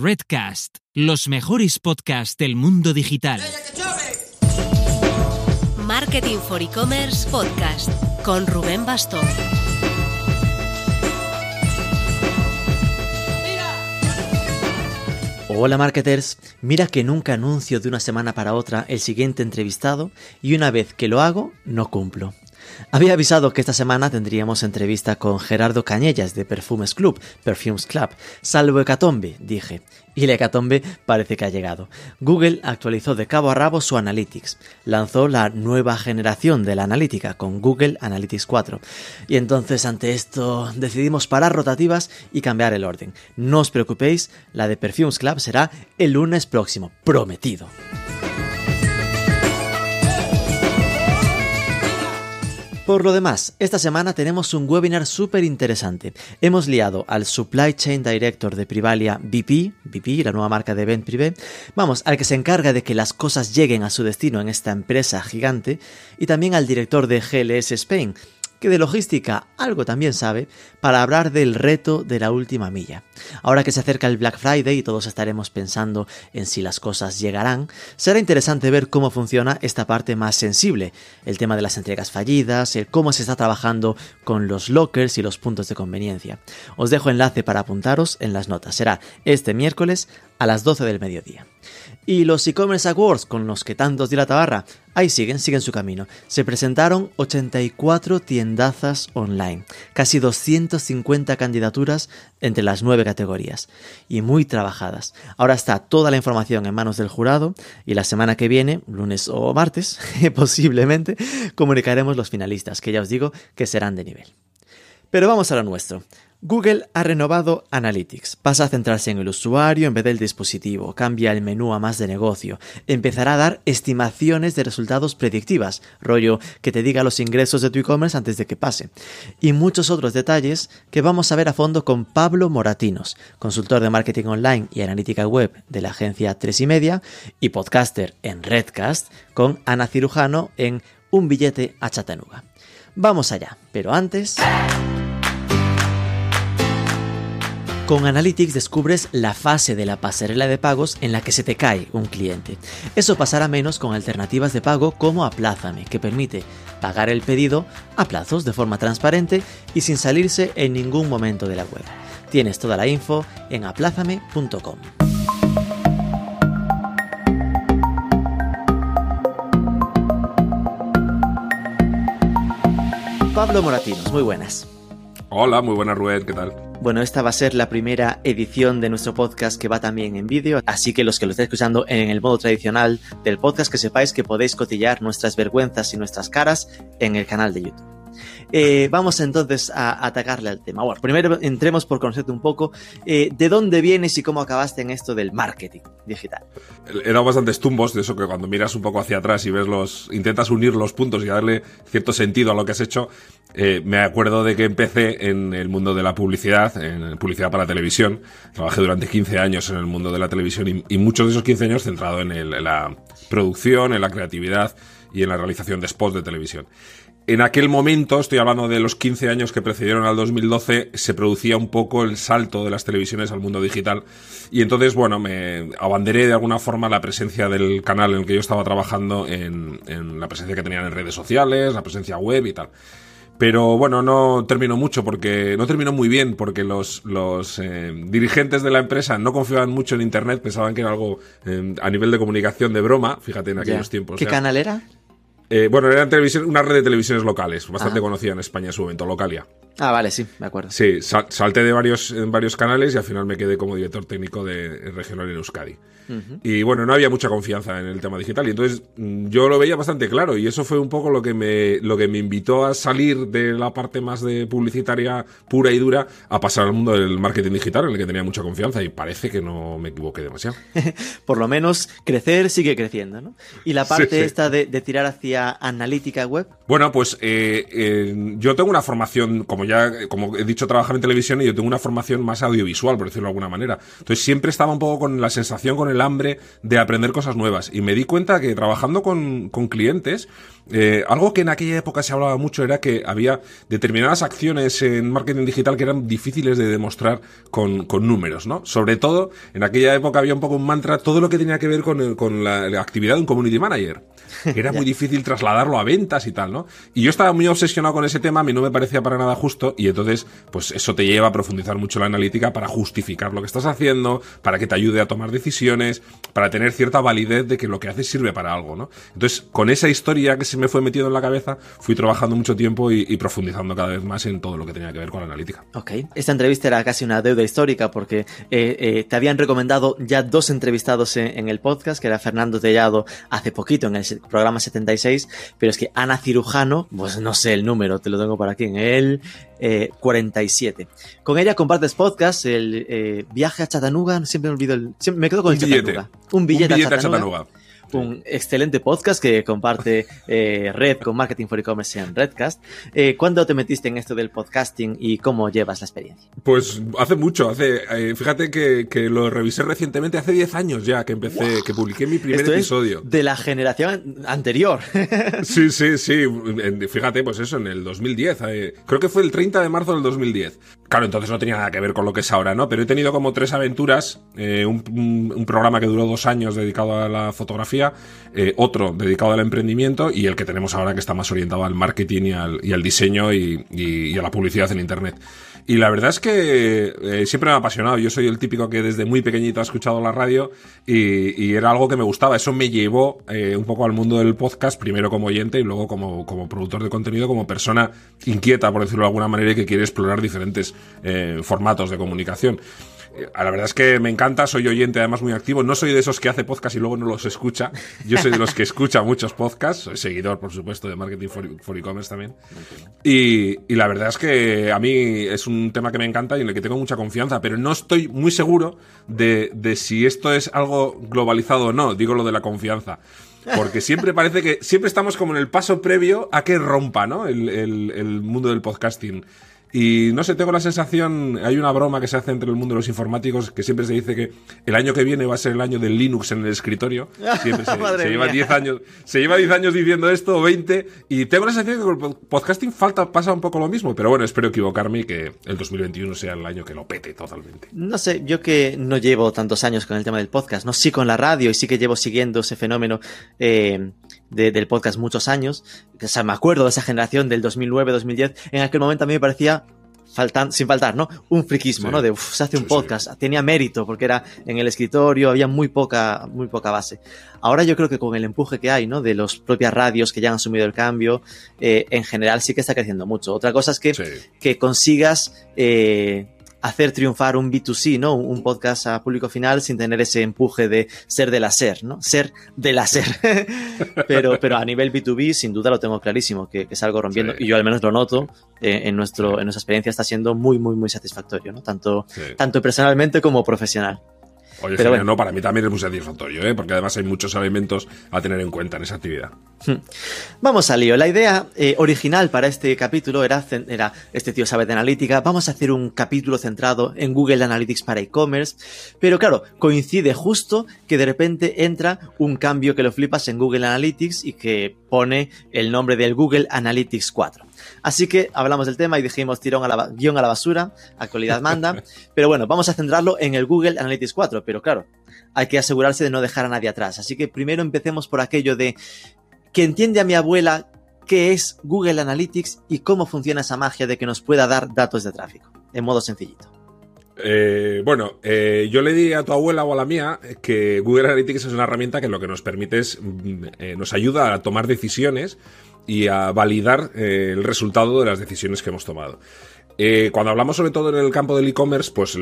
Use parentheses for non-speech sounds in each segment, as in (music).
Redcast, los mejores podcasts del mundo digital. Marketing for E-Commerce Podcast con Rubén Bastón. Hola marketers, mira que nunca anuncio de una semana para otra el siguiente entrevistado y una vez que lo hago no cumplo. Había avisado que esta semana tendríamos entrevista con Gerardo Cañellas de Perfumes Club, Perfumes Club, salvo hecatombe, dije. Y la hecatombe parece que ha llegado. Google actualizó de cabo a rabo su Analytics. Lanzó la nueva generación de la analítica con Google Analytics 4. Y entonces ante esto decidimos parar rotativas y cambiar el orden. No os preocupéis, la de Perfumes Club será el lunes próximo, prometido. Por lo demás, esta semana tenemos un webinar súper interesante. Hemos liado al Supply Chain Director de Privalia BP, BP, la nueva marca de Ben Privé, vamos, al que se encarga de que las cosas lleguen a su destino en esta empresa gigante, y también al director de GLS Spain, que de logística algo también sabe, para hablar del reto de la última milla. Ahora que se acerca el Black Friday y todos estaremos pensando en si las cosas llegarán, será interesante ver cómo funciona esta parte más sensible, el tema de las entregas fallidas, el cómo se está trabajando con los lockers y los puntos de conveniencia. Os dejo enlace para apuntaros en las notas. Será este miércoles a las 12 del mediodía. Y los e-commerce awards con los que tantos di la tabarra, ahí siguen, siguen su camino. Se presentaron 84 tiendazas online, casi 250 candidaturas entre las nueve categorías, y muy trabajadas. Ahora está toda la información en manos del jurado y la semana que viene, lunes o martes, (laughs) posiblemente, comunicaremos los finalistas, que ya os digo que serán de nivel. Pero vamos a lo nuestro. Google ha renovado Analytics. Pasa a centrarse en el usuario en vez del dispositivo, cambia el menú a más de negocio, empezará a dar estimaciones de resultados predictivas, rollo que te diga los ingresos de tu e-commerce antes de que pase, y muchos otros detalles que vamos a ver a fondo con Pablo Moratinos, consultor de marketing online y analítica web de la agencia 3 y media y podcaster en Redcast con Ana Cirujano en Un billete a Chattanooga. Vamos allá, pero antes... Con Analytics descubres la fase de la pasarela de pagos en la que se te cae un cliente. Eso pasará menos con alternativas de pago como Aplázame, que permite pagar el pedido a plazos de forma transparente y sin salirse en ningún momento de la web. Tienes toda la info en aplázame.com. Pablo Moratinos, muy buenas. Hola, muy buenas Rubén, ¿qué tal? Bueno, esta va a ser la primera edición de nuestro podcast que va también en vídeo, así que los que lo estéis escuchando en el modo tradicional del podcast, que sepáis que podéis cotillar nuestras vergüenzas y nuestras caras en el canal de YouTube. Eh, vamos entonces a atacarle al tema. Bueno, primero entremos por conocerte un poco eh, de dónde vienes y cómo acabaste en esto del marketing digital. Dado bastantes tumbos de eso que cuando miras un poco hacia atrás y ves los, intentas unir los puntos y darle cierto sentido a lo que has hecho. Eh, me acuerdo de que empecé en el mundo de la publicidad, en publicidad para televisión. Trabajé durante 15 años en el mundo de la televisión y, muchos de esos 15 años centrado en, en la producción, en la creatividad y en la realización de spots de televisión en aquel momento, estoy hablando de los 15 años que precedieron al 2012, se producía un poco el salto de las televisiones al mundo digital. Y entonces, bueno, me abanderé de alguna forma la presencia del canal en el que yo estaba trabajando, en, la presencia que tenían en redes sociales, la presencia web y tal. Pero bueno, no terminó mucho porque no terminó muy bien porque los, los eh, dirigentes de la empresa no confiaban mucho en Internet, pensaban que era algo eh, a nivel de comunicación de broma, fíjate en aquellos tiempos. ¿Qué canal era? Eh, bueno, era televisión, una red de televisiones locales, bastante conocida en España en su momento, Localia. Ah, vale, sí, me acuerdo. Sí, salté de varios, en varios canales y al final me quedé como director técnico de regional en Euskadi. Y bueno, no había mucha confianza en el tema digital. Y entonces mm, yo lo veía bastante claro. Y eso fue un poco lo que me, lo que me invitó a salir de la parte más de publicitaria pura y dura a pasar al mundo del marketing digital, en el que tenía mucha confianza. Y parece que no me equivoqué demasiado. (laughs) Por lo menos crecer sigue creciendo, ¿no? Y la parte esta de, tirar hacia analítica web. Bueno, pues eh, eh, yo tengo una formación, como ya, como he dicho, trabajaba en televisión y yo tengo una formación más audiovisual, por decirlo de alguna manera. Entonces siempre estaba un poco con la sensación, con el hambre de aprender cosas nuevas. Y me di cuenta que trabajando con, con clientes, eh, algo que en aquella época se hablaba mucho era que había determinadas acciones en marketing digital que eran difíciles de demostrar con, con números, ¿no? Sobre todo, en aquella época había un poco un mantra, todo lo que tenía que ver con, con la, la actividad de un community manager. Que (laughs) era muy difícil trasladarlo a ventas y tal, ¿no? Y yo estaba muy obsesionado con ese tema, a mí no me parecía para nada justo, y entonces, pues eso te lleva a profundizar mucho la analítica para justificar lo que estás haciendo, para que te ayude a tomar decisiones, para tener cierta validez de que lo que haces sirve para algo, ¿no? Entonces, con esa historia que se me fue metido en la cabeza, fui trabajando mucho tiempo y, profundizando cada vez más en todo lo que tenía que ver con la analítica. Ok, esta entrevista era casi una deuda histórica porque eh, eh, te habían recomendado ya dos entrevistados en, en, el podcast, que era Fernando Tellado hace poquito en el programa 76, pero es que Ana Cirujano, pues no sé el número, te lo tengo por aquí, en el eh, 47. Con ella compartes podcast, el eh, viaje a Chattanooga, siempre me olvido el... Siempre me quedo con Un el billete. Chattanooga. Un billete, Un billete a a Chattanooga. Un excelente podcast que comparte eh, Red con Marketing for E-Commerce en Redcast. Eh, ¿Cuándo te metiste en esto del podcasting y cómo llevas la experiencia? Pues hace mucho, hace, eh, fíjate que, que, lo revisé recientemente, hace 10 años ya que empecé, que publiqué mi primer Esto episodio. Es de la generación anterior. (laughs) sí, sí, sí, fíjate, pues eso, en el 2010, eh, creo que fue el 30 de marzo del 2010. Claro, entonces no tenía nada que ver con lo que es ahora, ¿no? Pero he tenido como tres aventuras, un, programa que duró dos años dedicado a la fotografía, eh, otro dedicado al emprendimiento y el que tenemos ahora que está más orientado al marketing y al, diseño y, a la publicidad en Internet. Y la verdad es que eh, siempre me ha apasionado. Yo soy el típico que desde muy pequeñito ha escuchado la radio y, era algo que me gustaba. Eso me llevó eh, un poco al mundo del podcast, primero como oyente y luego como, como productor de contenido, como persona inquieta, por decirlo de alguna manera, y que quiere explorar diferentes formatos de comunicación. La verdad es que me encanta, soy oyente además muy activo. No soy de esos que hace podcast y luego no los escucha. Yo soy de los que escucha muchos podcasts. Soy seguidor, por supuesto, de Marketing for, E-Commerce también. Y, y, la verdad es que a mí es un tema que me encanta y en el que tengo mucha confianza, pero no estoy muy seguro de, de si esto es algo globalizado o no. Digo lo de la confianza. Porque siempre parece que siempre estamos como en el paso previo a que rompa, ¿no? El, el mundo del podcasting. Y no sé, tengo la sensación, hay una broma que se hace entre el mundo de los informáticos que siempre se dice que el año que viene va a ser el año del Linux en el escritorio. (laughs) Siempre se, se lleva 10 años, se lleva 10 años diciendo esto o 20 y tengo la sensación que con el podcasting falta pasa un poco lo mismo, pero bueno, espero equivocarme y que el 2021 sea el año que lo pete totalmente. No sé, yo que no llevo tantos años con el tema del podcast, no sí con la radio y sí que llevo siguiendo ese fenómeno eh, de, del podcast muchos años, o sea, me acuerdo de esa generación del 2009-2010, en aquel momento a mí me parecía faltan, sin faltar, ¿no? Un friquismo, sí. ¿no? De uf, se hace un sí, podcast, sí. tenía mérito porque era en el escritorio, había muy poca, muy poca base. Ahora yo creo que con el empuje que hay, ¿no? De las propias radios que ya han asumido el cambio, eh, en general sí que está creciendo mucho. Otra cosa es que, que consigas eh, hacer triunfar un B2C, ¿no? Un podcast a público final sin tener ese empuje de ser de la ser, ¿no? Ser de la ser. pero, pero a nivel B2B, sin duda lo tengo clarísimo, que, que es algo rompiendo, sí. y yo al menos lo noto, eh, en, nuestro, en nuestra experiencia está siendo muy, muy, muy satisfactorio, ¿no? Tanto, sí. tanto personalmente como profesional. Oye, Pero bueno. no, para mí también es muy satisfactorio, ¿eh? porque además hay muchos elementos a tener en cuenta en esa actividad. Hmm. Vamos al lío. La idea eh, original para este capítulo era, era, este tío sabe de analítica, vamos a hacer un capítulo centrado en Google Analytics para e-commerce, pero claro, coincide justo que de repente entra un cambio que lo flipas en Google Analytics y que pone el nombre del Google Analytics 4. Así que hablamos del tema y dijimos tirón a la, guion a la basura, actualidad manda. (laughs) pero bueno, vamos a centrarlo en el Google Analytics 4. Pero claro, hay que asegurarse de no dejar a nadie atrás. Así que primero empecemos por aquello de que entiende a mi abuela qué es Google Analytics y cómo funciona esa magia de que nos pueda dar datos de tráfico, en modo sencillito. Eh, bueno, eh, yo le di a tu abuela o a la mía que Google Analytics es una herramienta que lo que nos permite es, eh, nos ayuda a tomar decisiones y a validar eh, el resultado de las decisiones que hemos tomado. Eh, cuando hablamos sobre todo en el campo del e-commerce, pues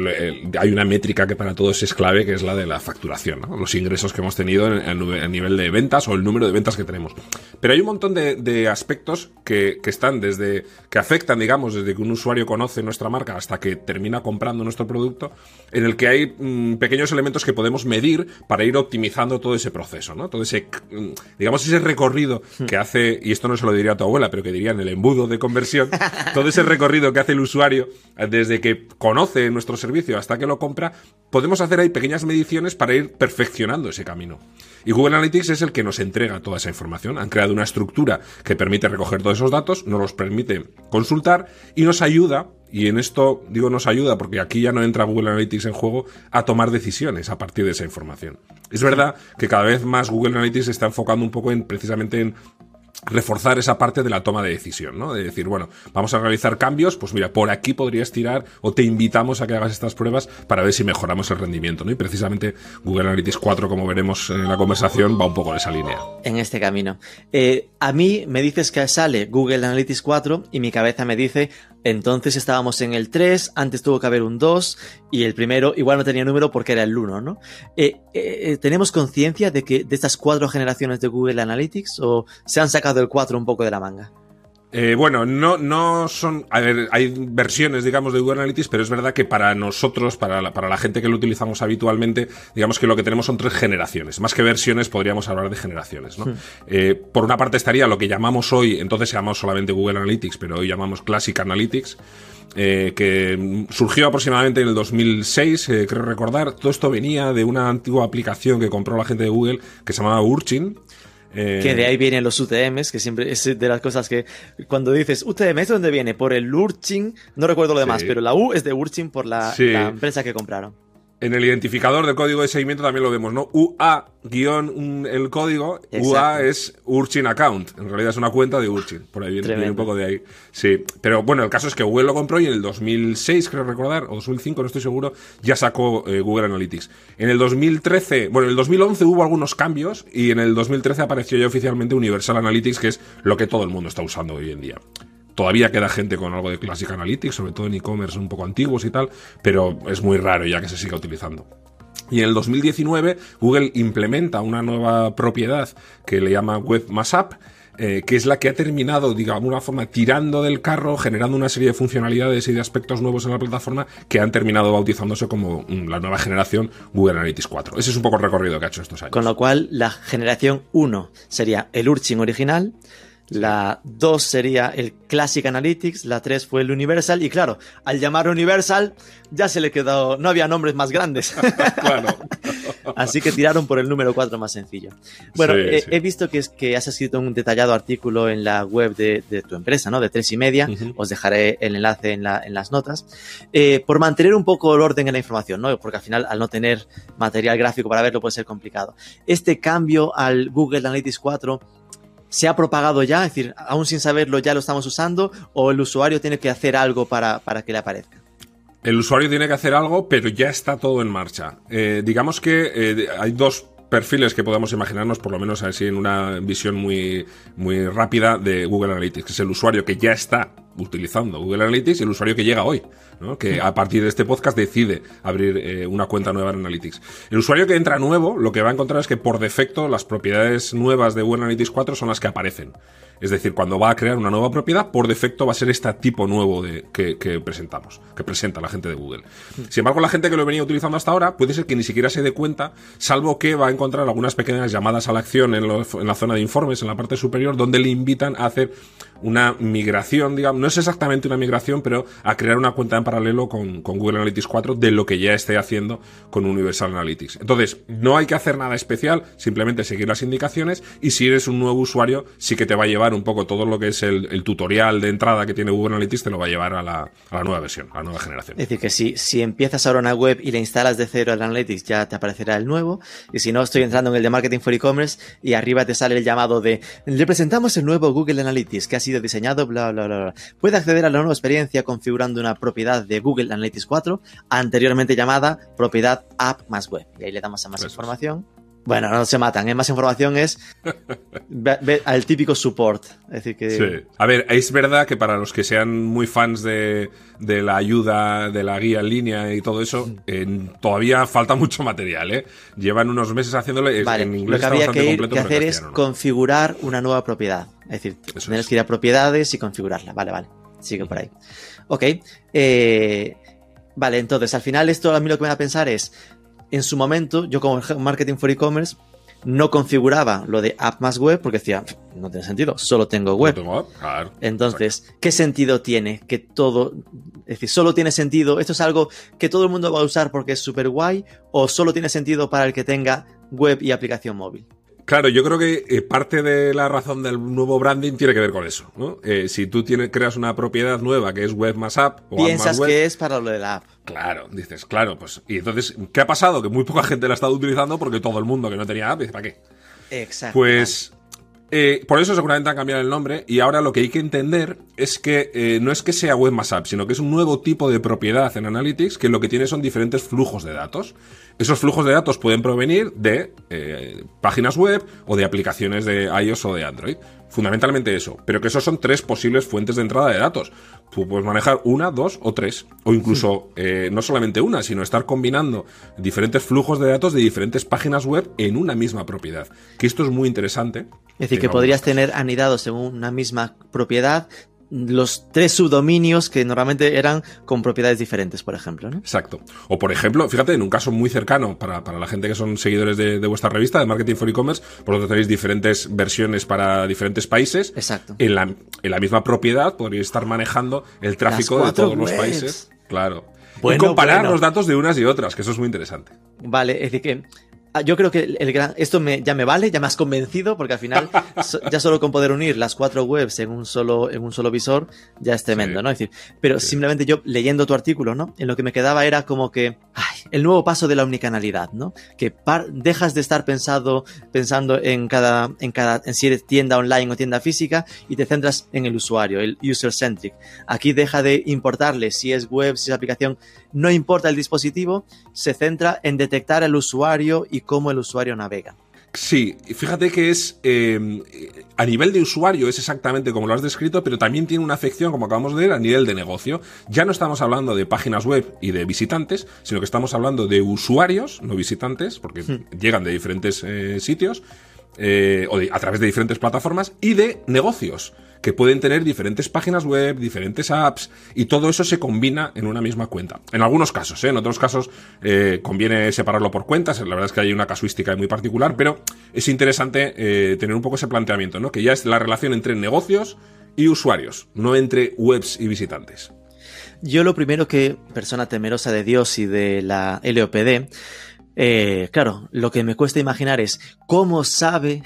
hay una métrica que para todos es clave, que es la de la facturación, los ingresos que hemos tenido a nivel de ventas o el número de ventas que tenemos. Pero hay un montón de, aspectos que, están desde, que afectan, digamos, desde que un usuario conoce nuestra marca hasta que termina comprando nuestro producto, en el que hay mm, pequeños elementos que podemos medir para ir optimizando todo ese proceso, ¿no? Todo ese, mm, digamos, ese recorrido que hace, y esto no se lo diría a tu abuela, pero que diría en el embudo de conversión, (laughs) todo ese recorrido que hace el usuario desde que conoce nuestro servicio hasta que lo compra, podemos hacer ahí pequeñas mediciones para ir perfeccionando ese camino. Y Google Analytics es el que nos entrega toda esa información. Han creado una estructura que permite recoger todos esos datos, nos los permite consultar y nos ayuda, y en esto digo nos ayuda porque aquí ya no entra Google Analytics en juego, a tomar decisiones a partir de esa información. Es verdad que cada vez más Google Analytics se está enfocando un poco en precisamente en reforzar esa parte de la toma de decisión, ¿no? De decir, bueno, vamos a realizar cambios, pues mira, por aquí podrías tirar o te invitamos a que hagas estas pruebas para ver si mejoramos el rendimiento, ¿no? Y precisamente Google Analytics 4, como veremos en la conversación, va un poco en esa línea. En este camino. Eh, a mí me dices que sale Google Analytics 4 y mi cabeza me dice, entonces estábamos en el 3, antes tuvo que haber un 2 y el primero igual no tenía número porque era el 1, ¿no? Eh, eh, ¿Tenemos conciencia de que de estas cuatro generaciones de Google Analytics o se han sacado el 4 un poco de la manga? Eh, bueno, no, no son. A ver, hay versiones, digamos, de Google Analytics, pero es verdad que para nosotros, para la, para la gente que lo utilizamos habitualmente, digamos que lo que tenemos son tres generaciones. Más que versiones, podríamos hablar de generaciones, ¿no? Eh, por una parte estaría lo que llamamos hoy, entonces se llamamos solamente Google Analytics, pero hoy llamamos Classic Analytics. Eh, que surgió aproximadamente en el 2006, creo recordar. Todo esto venía de una antigua aplicación que compró la gente de Google que se llamaba Urchin, eh, que de ahí vienen los UTMs, que siempre es de las cosas que cuando dices UTM, ¿es dónde viene? Por el Urchin, no recuerdo lo demás, pero la U es de Urchin por la empresa que compraron. En el identificador del código de seguimiento también lo vemos, ¿no? UA guion el código, UA es Urchin Account. En realidad es una cuenta de Urchin. Por ahí viene, un poco de ahí. Sí. Pero bueno, el caso es que Google lo compró y en el 2006, creo recordar, o 2005, no estoy seguro, ya sacó eh, Google Analytics. En el 2013, bueno, en el 2011 hubo algunos cambios y en el 2013 apareció ya oficialmente Universal Analytics, que es lo que todo el mundo está usando hoy en día. Todavía queda gente con algo de Classic Analytics, sobre todo en e-commerce un poco antiguos y tal, pero es muy raro ya que se siga utilizando. Y en el 2019 Google implementa una nueva propiedad que le llama Web App, eh, que es la que ha terminado, digamos, de alguna forma, tirando del carro, generando una serie de funcionalidades y de aspectos nuevos en la plataforma que han terminado bautizándose como mm, la nueva generación Google Analytics 4. Ese es un poco el recorrido que ha hecho estos años. Con lo cual, la generación 1 sería el Urchin original, la 2 sería el Classic Analytics, la 3 fue el Universal y claro, al llamar Universal ya se le quedó, no había nombres más grandes. (laughs) (laughs) Así que tiraron por el número 4 más sencillo. Bueno, he visto que, es, que has escrito un detallado artículo en la web de, tu empresa, ¿no? De tres y media. Os dejaré el enlace en, las notas. Eh, por mantener un poco el orden en la información, ¿no? Porque al final, al no tener material gráfico para verlo, puede ser complicado. Este cambio al Google Analytics 4 se ha propagado ya, es decir, aún sin saberlo ya lo estamos usando, o el usuario tiene que hacer algo para, que le aparezca. El usuario tiene que hacer algo, pero ya está todo en marcha. Eh, digamos que eh, hay dos perfiles que podamos imaginarnos, por lo menos así en una visión muy, muy rápida de Google Analytics, que es el usuario que ya está utilizando Google Analytics el usuario que llega hoy, ¿no? que a partir de este podcast decide abrir eh, una cuenta nueva en Analytics. El usuario que entra nuevo, lo que va a encontrar es que por defecto las propiedades nuevas de Google Analytics 4 son las que aparecen. Es decir, cuando va a crear una nueva propiedad, por defecto va a ser este tipo nuevo de, que, presentamos, que presenta la gente de Google. Sin embargo, la gente que lo venía utilizando hasta ahora puede ser que ni siquiera se dé cuenta, salvo que va a encontrar algunas pequeñas llamadas a la acción en, en la zona de informes, en la parte superior, donde le invitan a hacer una migración, digamos, no es exactamente una migración, pero a crear una cuenta en paralelo con, Google Analytics 4 de lo que ya esté haciendo con Universal Analytics. Entonces, no hay que hacer nada especial, simplemente seguir las indicaciones y si eres un nuevo usuario, sí que te va a llevar un poco todo lo que es el, tutorial de entrada que tiene Google Analytics, te lo va a llevar a la, nueva versión, a la nueva generación. Es decir, que si, si empiezas ahora una web y la instalas de cero el Analytics, ya te aparecerá el nuevo. Y si no, estoy entrando en el de Marketing for E-Commerce y arriba te sale el llamado de le presentamos el nuevo Google Analytics que ha sido diseñado, bla, bla, bla, bla. Puede acceder a la nueva experiencia configurando una propiedad de Google Analytics 4, anteriormente llamada propiedad App más Web. Y ahí le damos a más información. Bueno, no se matan, ¿eh? más información es ve- ve al típico support. Es decir, que Sí. A ver, es verdad que para los que sean muy fans de, de la ayuda, de la guía en línea y todo eso, eh, todavía falta (laughs) mucho material, ¿eh? Llevan unos meses haciéndolo. Vale, en lo inglés que bastante que, ir, completo, que hacer es no. configurar una nueva propiedad. Es decir, Eso tienes es. que ir a propiedades y configurarla. Vale, vale. Sigue por ahí. Ok. eh, vale, entonces al final esto a mí lo que me da a pensar es, en su momento, yo como marketing for e-commerce, no configuraba lo de app más web porque decía, "Pff, no tiene sentido, solo tengo No web. tengo app, claro. Entonces, ¿qué sentido tiene que todo, es decir, solo tiene sentido, esto es algo que todo el mundo va a usar porque es súper guay o solo tiene sentido para el que tenga web y aplicación móvil? Claro, yo creo que eh, parte de la razón del nuevo branding tiene que ver con eso, ¿no? Eh, si tú tienes, creas una propiedad nueva que es web más app o app Piensas más web, que es para lo de la app. Claro, dices, claro, pues. Y entonces, ¿qué ha pasado? Que muy poca gente la ha estado utilizando porque todo el mundo que no tenía app, dice, ¿para qué? Exacto. Pues. Eh, por eso seguramente han cambiado el nombre y ahora lo que hay que entender es que eh, no es que sea web app, sino que es un nuevo tipo de propiedad en Analytics que lo que tiene son diferentes flujos de datos. Esos flujos de datos pueden provenir de eh, páginas web o de aplicaciones de iOS o de Android. Fundamentalmente eso. Pero que esos son tres posibles fuentes de entrada de datos. Tú puedes manejar una, dos o tres. O incluso eh, no solamente una, sino estar combinando diferentes flujos de datos de diferentes páginas web en una misma propiedad. Que esto es muy interesante. Es decir, que podrías tener anidados en una misma propiedad los tres subdominios que normalmente eran con propiedades diferentes, por ejemplo, ¿no? Exacto. O por ejemplo, fíjate, en un caso muy cercano para, para la gente que son seguidores de, de vuestra revista, de Marketing for E-Commerce, vosotros tenéis diferentes versiones para diferentes países. Exacto. En la, en la misma propiedad podríais estar manejando el tráfico de todos los países. Claro. Bueno, y comparar bueno. los datos de unas y otras, que eso es muy interesante. Vale, es decir que yo creo que el, el gran, esto me, ya me vale, ya me has convencido, porque al final (laughs) so- ya solo con poder unir las cuatro webs en un solo, en un solo visor ya es tremendo, Sí. ¿no? Es decir, pero simplemente yo leyendo tu artículo, ¿no? En lo que me quedaba era como que, ay, el nuevo paso de la omnicanalidad, ¿no? Que par- dejas de estar pensado, pensando en cada, en cada, en si eres tienda online o tienda física y te centras en el usuario, el user centric. Aquí deja de importarle si es web, si es aplicación, no importa el dispositivo, se centra en detectar al usuario y cómo el usuario navega. Sí, fíjate que es eh, a nivel de usuario es exactamente como lo has descrito, pero también tiene una afección, como acabamos de ver, a nivel de negocio. Ya no estamos hablando de páginas web y de visitantes, sino que estamos hablando de usuarios, no visitantes, porque llegan de diferentes eh, sitios eh, o a través de diferentes plataformas y de negocios que pueden tener diferentes páginas web, diferentes apps y todo eso se combina en una misma cuenta. En algunos casos, ¿eh? en otros casos eh, conviene separarlo por cuentas. La verdad es que hay una casuística muy particular, pero es interesante eh, tener un poco ese planteamiento, ¿no? Que ya es la relación entre negocios y usuarios, no entre webs y visitantes. Yo lo primero que, persona temerosa de Dios y de la LOPD, eh, claro, lo que me cuesta imaginar es cómo sabe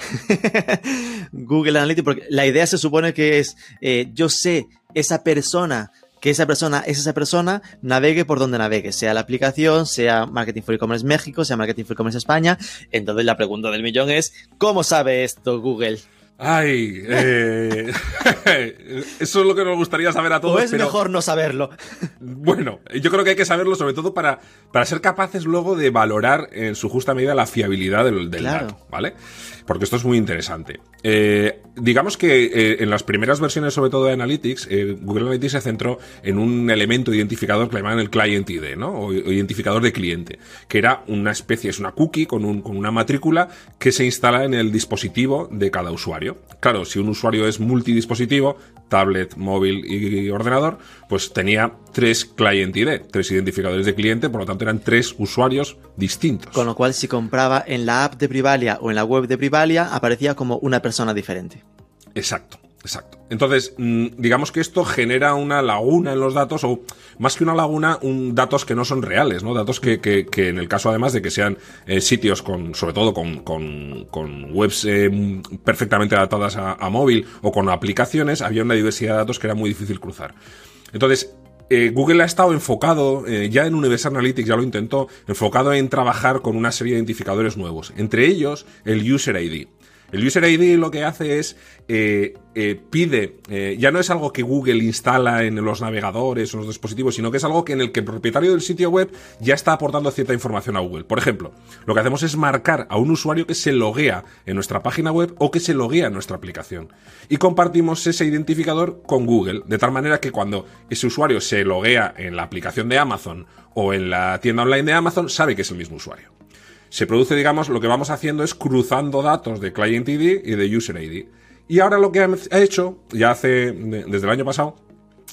(laughs) Google Analytics, porque la idea se supone que es, eh, yo sé esa persona, que esa persona es esa persona, navegue por donde navegue, sea la aplicación, sea Marketing for E-Commerce México, sea Marketing for E-Commerce España. Entonces la pregunta del millón es, ¿cómo sabe esto Google? Ay, eh, (laughs) eso es lo que nos gustaría saber a todos. ¿O es pero- mejor no saberlo? Bueno, yo creo que hay que saberlo sobre todo para, para ser capaces luego de valorar en su justa medida la fiabilidad del, del Claro. dato, ¿vale? Porque esto es muy interesante. Eh, digamos que eh, en las primeras versiones, sobre todo de Analytics, eh, Google Analytics se centró en un elemento identificador que llamaban el Client ID, ¿no? O, o identificador de cliente, que era una especie, es una cookie con, un, con una matrícula que se instala en el dispositivo de cada usuario. Claro, si un usuario es multidispositivo, tablet, móvil y ordenador, pues tenía tres Client ID, tres identificadores de cliente, por lo tanto eran tres usuarios distintos. Con lo cual, si compraba en la app de Privalia o en la web de Privalia, aparecía como una persona diferente. Exacto, exacto. Entonces, mm, digamos que esto genera una laguna en los datos, o más que una laguna, un, datos que no son reales, ¿no? Datos que, que- que en el caso además de que sean eh, sitios con, sobre todo con, con- con webs eh, perfectamente adaptadas a, móvil o con aplicaciones, había una diversidad de datos que era muy difícil cruzar. Entonces, eh, Google ha estado enfocado, ya en Universal Analytics ya lo intentó, enfocado en trabajar con una serie de identificadores nuevos, entre ellos el User ID. El User ID lo que hace es eh, eh, pide, eh, ya no es algo que Google instala en los navegadores o los dispositivos, sino que es algo que en el que el propietario del sitio web ya está aportando cierta información a Google. Por ejemplo, lo que hacemos es marcar a un usuario que se loguea en nuestra página web o que se loguea en nuestra aplicación. Y compartimos ese identificador con Google, de tal manera que cuando ese usuario se loguea en la aplicación de Amazon o en la tienda online de Amazon, sabe que es el mismo usuario se produce, digamos, lo que vamos haciendo es cruzando datos de Client ID y de User ID. Y ahora lo que ha hecho, ya hace, desde el año pasado,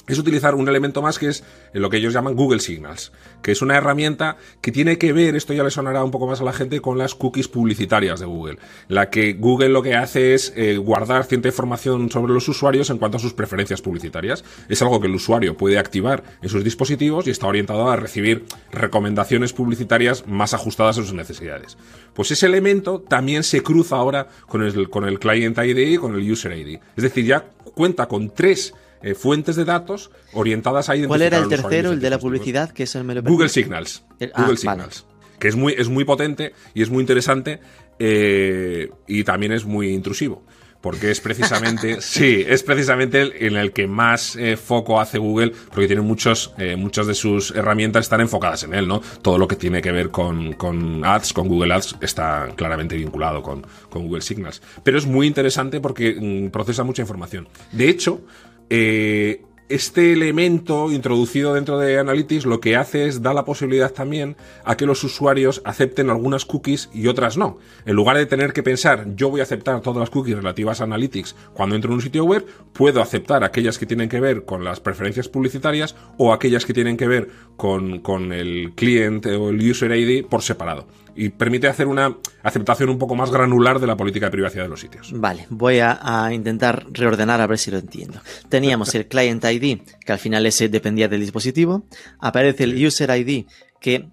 es utilizar un elemento más que es lo que ellos llaman Google Signals, que es una herramienta que tiene que ver, esto ya le sonará un poco más a la gente, con las cookies publicitarias de Google. La que Google lo que hace es eh, guardar cierta información sobre los usuarios en cuanto a sus preferencias publicitarias. Es algo que el usuario puede activar en sus dispositivos y está orientado a recibir recomendaciones publicitarias más ajustadas a sus necesidades. Pues ese elemento también se cruza ahora con el, con el Client ID y con el User ID. Es decir, ya cuenta con tres eh, fuentes de datos orientadas a identificar ¿Cuál era el tercero, el de la publicidad? Que eso me lo Google Signals. Ah, Google Signals. Que es muy, es muy potente y es muy interesante eh, y también es muy intrusivo porque es precisamente, (laughs) sí, es precisamente en el que más eh, foco hace Google, porque tiene muchos, muchas de sus herramientas están enfocadas en él, ¿no? Todo lo que tiene que ver con, con Ads, con Google Ads, está claramente vinculado con, con Google Signals. Pero es muy interesante porque mm, procesa mucha información. De hecho, eh, este elemento introducido dentro de Analytics lo que hace es dar la posibilidad también a que los usuarios acepten algunas cookies y otras no. En lugar de tener que pensar, yo voy a aceptar todas las cookies relativas a Analytics cuando entro en un sitio web, puedo aceptar aquellas que tienen que ver con las preferencias publicitarias o aquellas que tienen que ver con, con el cliente o el user ID por separado y permite hacer una aceptación un poco más granular de la política de privacidad de los sitios. Vale, voy a, intentar reordenar a ver si lo entiendo. Teníamos el Client ID, que al final ese dependía del dispositivo. Aparece el User ID, que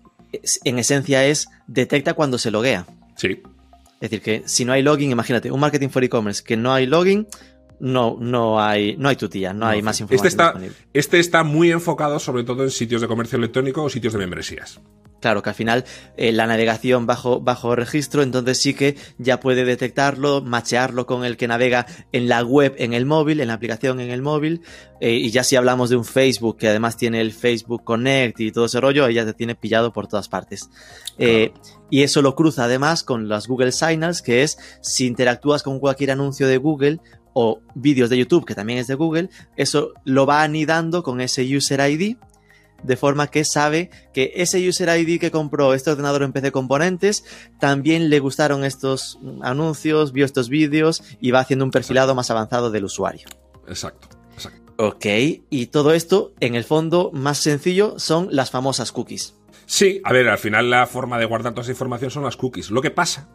en esencia es detecta cuando se loguea. Sí. Es decir, que si no hay login, imagínate, un marketing for e-commerce que no hay login, no, no hay, no hay tutilla, no, hay más información. Este está, este está muy enfocado sobre todo en sitios de comercio electrónico o sitios de membresías. Claro, que al final eh, la navegación bajo, bajo registro, entonces sí que ya puede detectarlo, machearlo con el que navega en la web, en el móvil, en la aplicación en el móvil. Eh, y ya si hablamos de un Facebook que además tiene el Facebook Connect y todo ese rollo, ya te tiene pillado por todas partes. Eh, y eso lo cruza además con las Google Signals, que es si interactúas con cualquier anuncio de Google o vídeos de YouTube, que también es de Google, eso lo va anidando con ese User ID de forma que sabe que ese user ID que compró este ordenador en PC Componentes también le gustaron estos anuncios, vio estos vídeos y va haciendo un perfilado más avanzado del usuario. Exacto. exacto. Ok, y todo esto, en el fondo, más sencillo, son las famosas cookies. Sí, a ver, al final la forma de guardar toda esa información son las cookies. Lo que pasa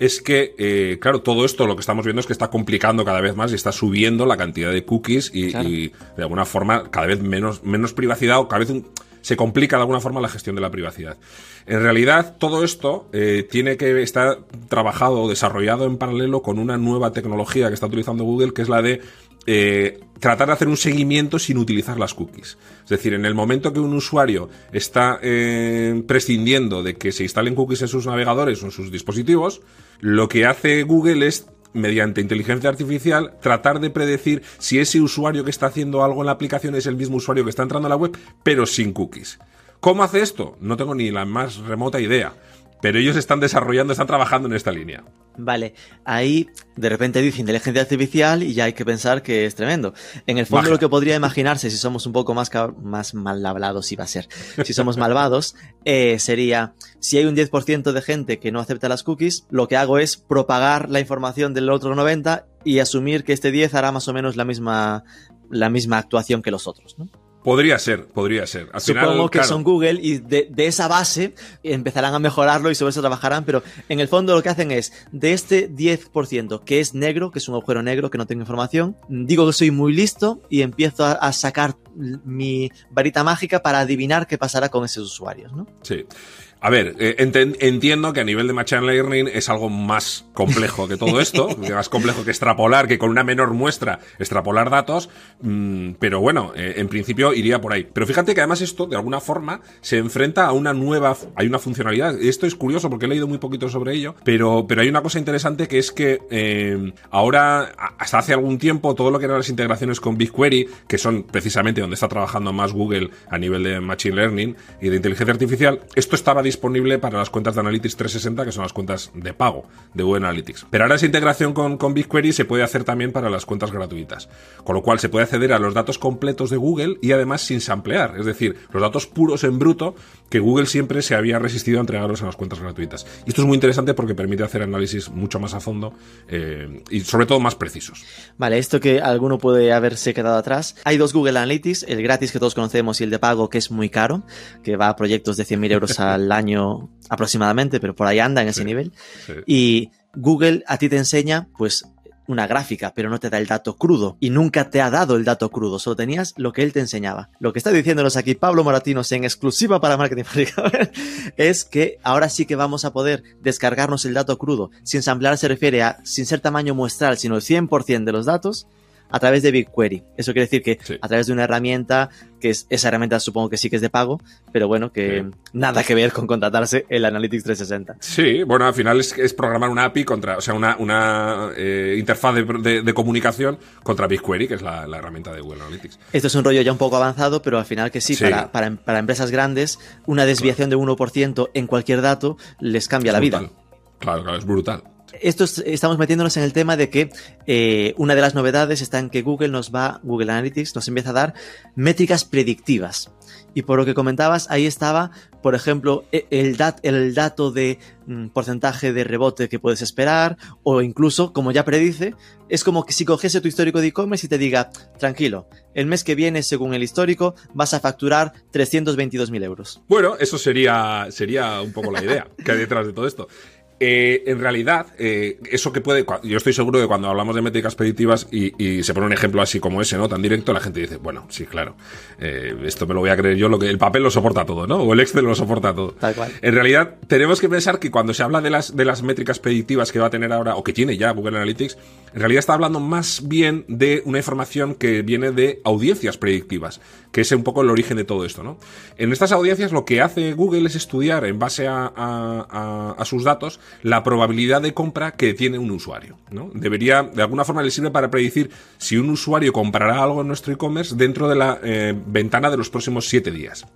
es que, eh, claro, todo esto lo que estamos viendo es que está complicando cada vez más y está subiendo la cantidad de cookies y, de alguna forma cada vez menos, menos privacidad o cada vez se complica de alguna forma la gestión de la privacidad. En realidad, todo esto eh, tiene que estar trabajado o desarrollado en paralelo con una nueva tecnología que está utilizando Google, que es la de eh, tratar de hacer un seguimiento sin utilizar las cookies. Es decir, en el momento que un usuario está prescindiendo de que se instalen cookies en sus navegadores o en sus dispositivos, lo que hace Google es mediante inteligencia artificial, tratar de predecir si ese usuario que está haciendo algo en la aplicación es el mismo usuario que está entrando a la web, pero sin cookies. ¿Cómo hace esto? No tengo ni la más remota idea. Pero ellos están desarrollando, están trabajando en esta línea. Vale, ahí de repente dice inteligencia artificial y ya hay que pensar que es tremendo. En el fondo lo que podría imaginarse, si somos un poco más, más mal hablados, iba a ser, si somos malvados, (laughs) eh, sería, si hay un 10% de gente que no acepta las cookies, lo que hago es propagar la información del otro 90 y asumir que este 10 hará más o menos la misma, la misma actuación que los otros, ¿no? Podría ser, podría ser. Supongo que son Google y de, esa base empezarán a mejorarlo y sobre eso trabajarán, pero en el fondo lo que hacen es, de este 10% que es negro, que es un agujero negro que no tengo información, digo que soy muy listo y empiezo a, sacar mi varita mágica para adivinar qué pasará con esos usuarios, ¿no? Sí. A ver, eh, entiendo que a nivel de Machine Learning es algo más complejo que todo esto, (laughs) más complejo que extrapolar, que con una menor muestra extrapolar datos, mm, pero bueno, eh, en principio iría por ahí. Pero fíjate que además esto, de alguna forma, se enfrenta a una nueva, hay una funcionalidad, esto es curioso porque he leído muy poquito sobre ello, pero, pero hay una cosa interesante que es que eh, ahora, hasta hace algún tiempo, todo lo que eran las integraciones con BigQuery, que son precisamente donde está trabajando más Google a nivel de Machine Learning y de inteligencia artificial, esto estaba disponible para las cuentas de Analytics 360, que son las cuentas de pago de Google Analytics. Pero ahora esa integración con, con BigQuery se puede hacer también para las cuentas gratuitas. Con lo cual se puede acceder a los datos completos de Google y además sin samplear, es decir, los datos puros en bruto que Google siempre se había resistido a entregarlos en las cuentas gratuitas. Y esto es muy interesante porque permite hacer análisis mucho más a fondo eh, y sobre todo más precisos. Vale, esto que alguno puede haberse quedado atrás. Hay dos Google Analytics, el gratis que todos conocemos y el de pago que es muy caro, que va a proyectos de 100.000 euros al año (laughs) aproximadamente, pero por ahí anda en ese Sí, nivel. sí. Y Google a ti te enseña, pues, una gráfica, pero no te da el dato crudo. Y nunca te ha dado el dato crudo, solo tenías lo que él te enseñaba. Lo que está diciéndonos aquí Pablo Moratinos en exclusiva para Marketing Fabricable (laughs) es que ahora sí que vamos a poder descargarnos el dato crudo. Sin samplear se refiere a, sin ser tamaño muestral, sino el 100% de los datos a través de BigQuery. Eso quiere decir que Sí. a través de una herramienta, que es, esa herramienta supongo que sí que es de pago, pero bueno, que Sí. nada que ver con contratarse el Analytics 360. Sí, bueno, al final es, es programar una API contra, o sea, una, una eh, interfaz de, de- de comunicación contra BigQuery, que es la, la herramienta de Google Analytics. Esto es un rollo ya un poco avanzado, pero al final que sí, Sí. Para, para, para empresas grandes, una desviación de 1% en cualquier dato les cambia la vida. Claro, claro, es brutal. Esto es- estamos metiéndonos en el tema de que eh, una de las novedades está en que Google nos va, Google Analytics nos empieza a dar métricas predictivas. Y por lo que comentabas, ahí estaba, por ejemplo, e- el, dat- el dato de mm, porcentaje de rebote que puedes esperar, o incluso, como ya predice, es como que si cogiese tu histórico de e-commerce y te diga, tranquilo, el mes que viene, según el histórico, vas a facturar 322.000 euros. Bueno, eso sería, sería un poco la idea que hay detrás de todo esto. Eh, en realidad, eh, eso que puede. Yo estoy seguro de que cuando hablamos de métricas predictivas y, y se pone un ejemplo así como ese, ¿no? Tan directo, la gente dice, bueno, sí, claro. eh, esto me lo voy a creer yo, lo que el papel lo soporta todo, ¿no? O el Excel lo soporta todo. Tal cual. En realidad, tenemos que pensar que cuando se habla de las, de las métricas predictivas que va a tener ahora, o que tiene ya Google Analytics, en realidad está hablando más bien de una información que viene de audiencias predictivas, que es un poco el origen de todo esto, ¿no? En estas audiencias lo que hace Google es estudiar, en base a, a- a- a sus datos, la probabilidad de compra que tiene un usuario, ¿no? Debería, de alguna forma, le sirve para predecir si un usuario comprará algo en nuestro e-commerce dentro de la eh, ventana de los próximos siete días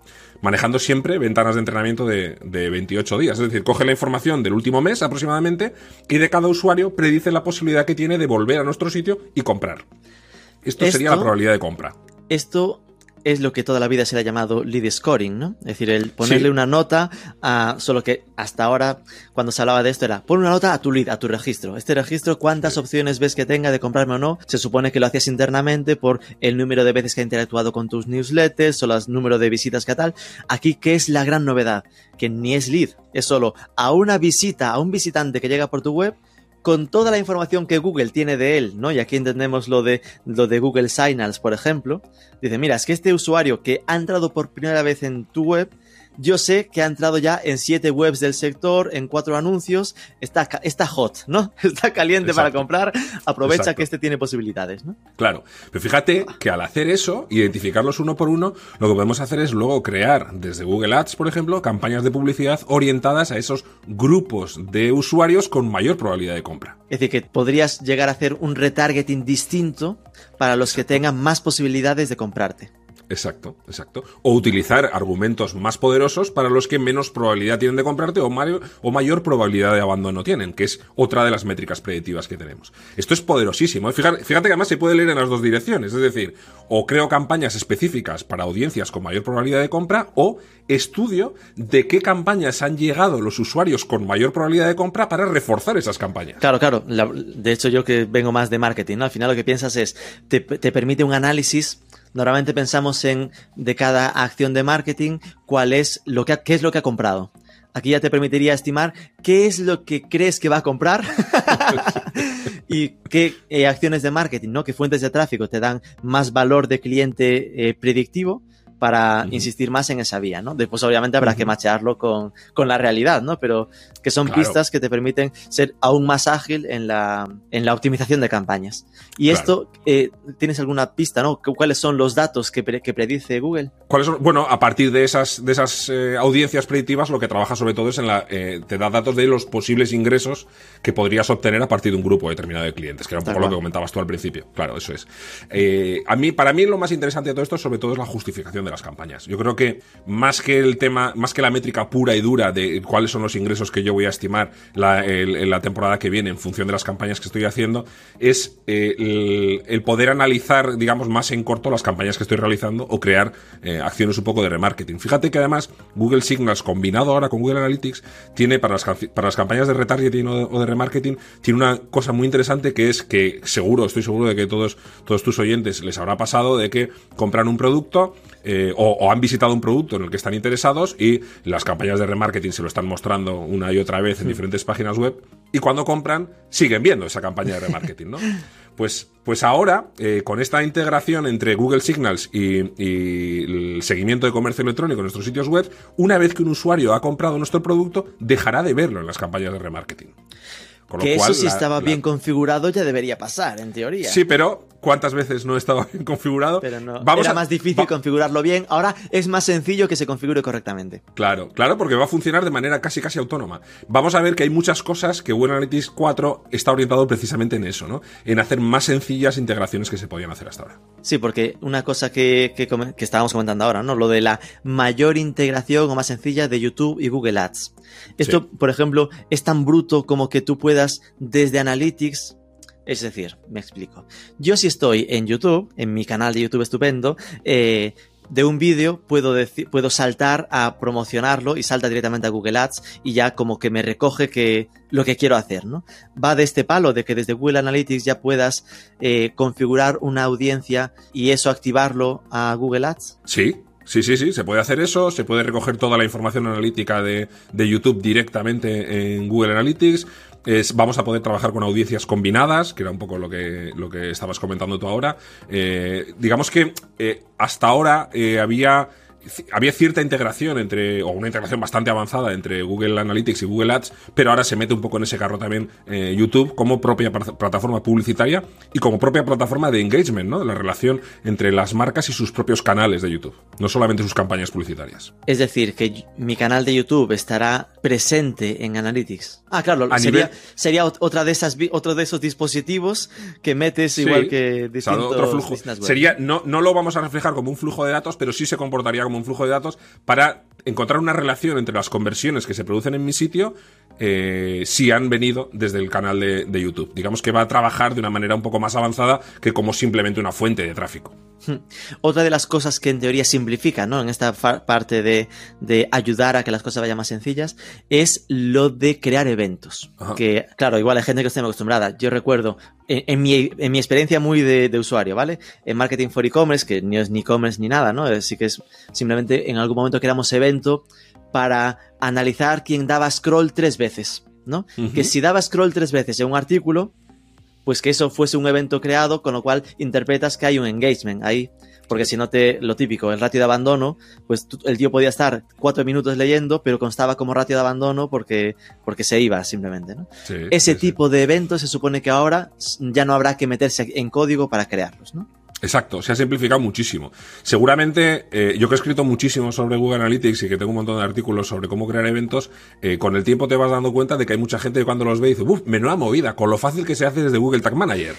manejando siempre ventanas de entrenamiento de, de 28 días. Es decir, coge la información del último mes aproximadamente y de cada usuario predice la posibilidad que tiene de volver a nuestro sitio y comprar. Esto, sería Esto- la probabilidad de compra. Esto es lo que toda la vida se le ha llamado lead scoring, ¿no? Es decir, el ponerle Sí. una nota a. Solo que hasta ahora, cuando se hablaba de esto, era pon una nota a tu lead, a tu registro. Este registro, ¿cuántas opciones ves que tenga de comprarme o no? Se supone que lo hacías internamente por el número de veces que ha interactuado con tus newsletters o el número de visitas que tal. Aquí, ¿qué es la gran novedad? Que ni es lead, es solo a una visita, a un visitante que llega por tu web con toda la información que Google tiene de él, ¿no? Y aquí entendemos lo de, lo de Google Signals, por ejemplo. Dice, mira, es que este usuario que ha entrado por primera vez en tu web, yo sé que ha entrado ya en siete webs del sector, en cuatro anuncios, está, está hot, ¿no? (laughs) Está caliente para comprar, aprovecha Exacto. que este tiene posibilidades, ¿no? Claro, pero fíjate que al hacer eso, identificarlos uno por uno, lo que podemos hacer es luego crear desde Google Ads, por ejemplo, campañas de publicidad orientadas a esos grupos de usuarios con mayor probabilidad de compra. Es decir, que podrías llegar a hacer un retargeting distinto para los que tengan más posibilidades de comprarte. Exacto, exacto. O utilizar argumentos más poderosos para los que menos probabilidad tienen de comprarte o mayor, o mayor probabilidad de abandono tienen, que es otra de las métricas predictivas que tenemos. Esto es poderosísimo. ¿eh? Fíjate, fíjate que además se puede leer en las dos direcciones. Es decir, o creo campañas específicas para audiencias con mayor probabilidad de compra o estudio de qué campañas han llegado los usuarios con mayor probabilidad de compra para reforzar esas campañas. Claro, claro. La- de hecho, yo que vengo más de marketing, ¿no? Al final lo que piensas es, te, te permite un análisis. Normalmente pensamos en, de cada acción de marketing, cuál es lo que, ha- qué es lo que ha comprado. Aquí ya te permitiría estimar qué es lo que crees que va a comprar (laughs) y qué eh, acciones de marketing, ¿no? Qué fuentes de tráfico te dan más valor de cliente eh, predictivo para insistir más en esa vía, ¿no? Después obviamente habrá que machearlo con, con, la realidad, ¿no? Pero que son pistas que te permiten ser aún más ágil en la, en la optimización de campañas. Y esto, eh, ¿tienes alguna pista, ¿no? ¿Cuáles son los datos que, que predice Google? ¿Cuáles son? Bueno, a partir de esas, de esas eh, audiencias predictivas, lo que trabaja sobre todo es en la, eh, te da datos de los posibles ingresos que podrías obtener a partir de un grupo determinado de clientes, que era un poco lo que comentabas tú al principio. Claro, eso es. a mí, para mí lo más interesante de todo esto, sobre todo, es la justificación de las campañas. Yo creo que más que el tema, más que la métrica pura y dura de cuáles son los ingresos que yo voy a estimar en la temporada que viene en función de las campañas que estoy haciendo, es eh, el, poder analizar, digamos, más en corto las campañas que estoy realizando o crear eh, acciones un poco de remarketing. Fíjate que además Google Signals combinado ahora con Google Analytics tiene para las, para las campañas de retargeting o de, remarketing, tiene una cosa muy interesante que es que seguro, estoy seguro de que todos, todos tus oyentes les habrá pasado de que compran un producto eh, o, han visitado un producto en el que están interesados y las campañas de remarketing se lo están mostrando una y otra vez en diferentes páginas web y cuando compran siguen viendo esa campaña de remarketing, ¿no? (laughs) Pues, pues ahora, eh, con esta integración entre Google Signals y, el seguimiento de comercio electrónico en nuestros sitios web, una vez que un usuario ha comprado nuestro producto, dejará de verlo en las campañas de remarketing. que eso si estaba bien configurado ya debería pasar, en teoría. Sí, pero cuántas veces no estaba bien configurado. Pero no, Vamos era más difícil configurarlo bien. Ahora es más sencillo que se configure correctamente. Claro, claro, porque va a funcionar de manera casi casi autónoma. Vamos a ver que hay muchas cosas que Google Analytics 4 está orientado precisamente en eso, ¿no? En hacer más sencillas integraciones que se podían hacer hasta ahora. Sí, porque una cosa que, que, estábamos comentando ahora, ¿no? Lo de la mayor integración o más sencilla de YouTube y Google Ads. Esto, por ejemplo, es tan bruto como que tú puedas desde Analytics es decir, me explico. Yo si estoy en YouTube, en mi canal de YouTube estupendo, eh, de un vídeo puedo, puedo saltar a promocionarlo y salta directamente a Google Ads y ya como que me recoge que lo que quiero hacer, ¿no? Va de este palo de que desde Google Analytics ya puedas eh, configurar una audiencia y eso activarlo a Google Ads. Sí, Sí, sí, sí, se puede hacer eso, se puede recoger toda la información analítica de, de YouTube directamente en Google Analytics, vamos a poder trabajar con audiencias combinadas, que era un poco lo que, lo que estabas comentando tú ahora. Eh, digamos que eh, hasta ahora eh, había había cierta integración entre, o una integración bastante avanzada entre Google Analytics y Google Ads, pero ahora se mete un poco en ese carro también eh, YouTube como propia plataforma publicitaria y como propia plataforma de engagement, ¿no? De la relación entre las marcas y sus propios canales de YouTube, no solamente sus campañas publicitarias. Es decir, que mi canal de YouTube estará presente en Analytics. Ah, claro, sería, sería otra de esas, otro de esos dispositivos que metes igual que distintos otro flujo. Sería, no, no lo vamos a reflejar como un flujo de datos, pero sí se comportaría como un flujo de datos para encontrar una relación entre las conversiones que se producen en mi sitio eh, si han venido desde el canal de, de, YouTube. Digamos que va a trabajar de una manera un poco más avanzada que como simplemente una fuente de tráfico. Hmm. Otra de las cosas que en teoría simplifica, ¿no? En esta parte de, de ayudar a que las cosas vayan más sencillas, es lo de crear eventos. Que, claro, igual hay gente que está acostumbrada. Yo recuerdo, en, mi, en mi, experiencia muy de, de, usuario, ¿vale? En Marketing for E-Commerce, que ni es ni e-commerce ni nada, ¿no? Así que es simplemente en algún momento creamos para analizar quién daba scroll tres veces, ¿no? Que si daba scroll tres veces en un artículo, pues que eso fuese un evento creado, con lo cual interpretas que hay un engagement ahí. Porque si no te, lo típico, el ratio de abandono, pues el tío podía estar cuatro minutos leyendo, pero constaba como ratio de abandono porque, porque se iba simplemente, ¿no? Ese tipo de eventos se supone que ahora ya no habrá que meterse en código para crearlos, ¿no? Exacto, se ha simplificado muchísimo. Seguramente, eh, yo que he escrito muchísimo sobre Google Analytics y que tengo un montón de artículos sobre cómo crear eventos, eh, con el tiempo te vas dando cuenta de que hay mucha gente que cuando los ve dice, uff, menuda movida, con lo fácil que se hace desde Google Tag Manager.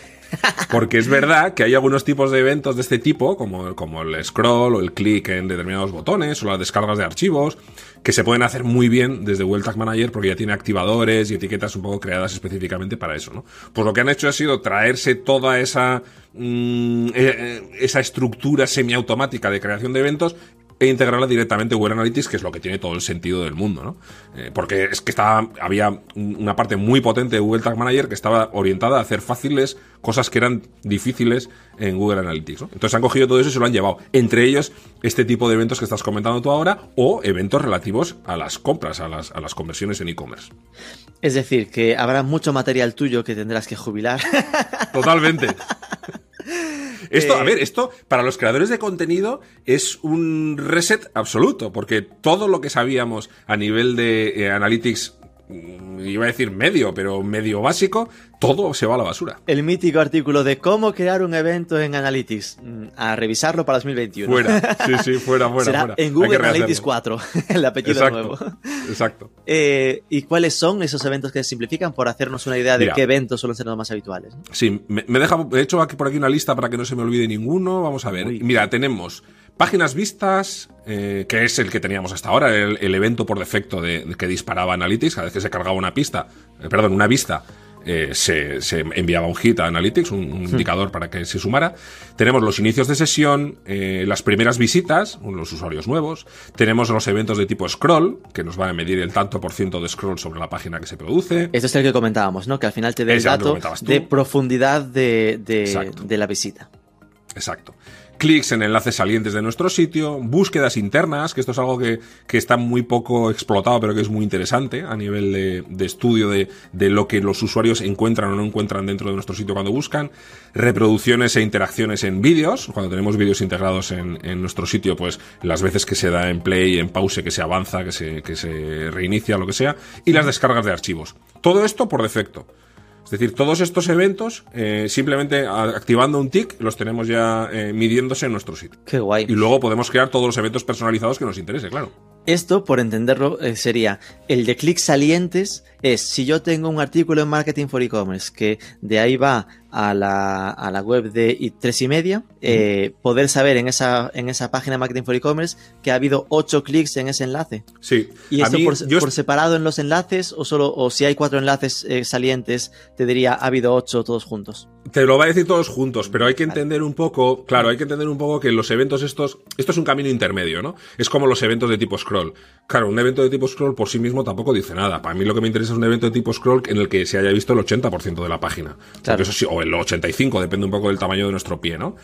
Porque es verdad que hay algunos tipos de eventos de este tipo, como, como el scroll o el clic en determinados botones o las descargas de archivos, que se pueden hacer muy bien desde Tag Manager porque ya tiene activadores y etiquetas un poco creadas específicamente para eso, ¿no? Pues lo que han hecho ha sido traerse toda esa, mm, eh, eh, esa estructura semiautomática de creación de eventos e integrarla directamente en Google Analytics, que es lo que tiene todo el sentido del mundo, ¿no? Eh, porque es que estaba, había una parte muy potente de Google Tag Manager que estaba orientada a hacer fáciles cosas que eran difíciles en Google Analytics, ¿no? Entonces han cogido todo eso y se lo han llevado. Entre ellos, este tipo de eventos que estás comentando tú ahora o eventos relativos a las compras, a las, a las conversiones en e-commerce. Es decir, que habrá mucho material tuyo que tendrás que jubilar. Totalmente. (laughs) Esto, a Eh, ver, esto para los creadores de contenido es un reset absoluto, porque todo lo que sabíamos a nivel de eh, analytics, iba a decir medio, pero medio básico, todo se va a la basura. El mítico artículo de cómo crear un evento en Analytics. Mm, A revisarlo para 2021. Fuera, sí, sí, (laughs) fuera, fuera, Será fuera. en Google Analytics rehacerlo. 4, (laughs) el apellido Exacto, nuevo. exacto. Eh, ¿Y cuáles son esos eventos que se simplifican por hacernos una idea de Mira. qué eventos suelen ser los más habituales? ¿no? Sí, me, me deja, he hecho aquí por aquí una lista para que no se me olvide ninguno. Vamos a ver. Uy. Mira, tenemos páginas vistas, eh, que es el que teníamos hasta ahora, el, el evento por defecto de, de que disparaba Analytics. Cada vez que se cargaba una pista, eh, perdón, una vista, eh, se, se enviaba un hit a Analytics, un, un indicador para que se sumara. Tenemos los inicios de sesión, eh, las primeras visitas, los usuarios nuevos. Tenemos los eventos de tipo scroll, que nos van a medir el tanto por ciento de scroll sobre la página que se produce. Esto es el que comentábamos, ¿no? Que al final te dé el dato de profundidad de, de la visita. Exacto. Clics en enlaces salientes de nuestro sitio, búsquedas internas, que esto es algo que, que está muy poco explotado, pero que es muy interesante a nivel de, de estudio de, de lo que los usuarios encuentran o no encuentran dentro de nuestro sitio cuando buscan, reproducciones e interacciones en vídeos, cuando tenemos vídeos integrados en, en nuestro sitio, pues las veces que se da en play, en pause, que se avanza, que se, que se reinicia, lo que sea, y las descargas de archivos. Todo esto por defecto. Es decir, todos estos eventos, eh, simplemente activando un tick, los tenemos ya eh, midiéndose en nuestro sitio. Qué guay. Y luego podemos crear todos los eventos personalizados que nos interese, claro. Esto, por entenderlo, eh, sería el de clics salientes. Es si yo tengo un artículo en Marketing for E-Commerce que de ahí va a la, a la web de i- tres y media, eh, poder saber en esa, en esa página de Marketing for E-Commerce que ha habido ocho clics en ese enlace. Sí. ¿Y esto mí, por, yo por separado en los enlaces o solo, o si hay cuatro enlaces eh, salientes, te diría ha habido ocho todos juntos? Te lo va a decir todos juntos, pero hay que entender un poco, claro, hay que entender un poco que los eventos estos, esto es un camino intermedio, ¿no? Es como los eventos de tipo scroll. Claro, un evento de tipo scroll por sí mismo tampoco dice nada. Para mí lo que me interesa es un evento de tipo scroll en el que se haya visto el 80% de la página. Claro. eso sí, o el 85, depende un poco del tamaño de nuestro pie, ¿no?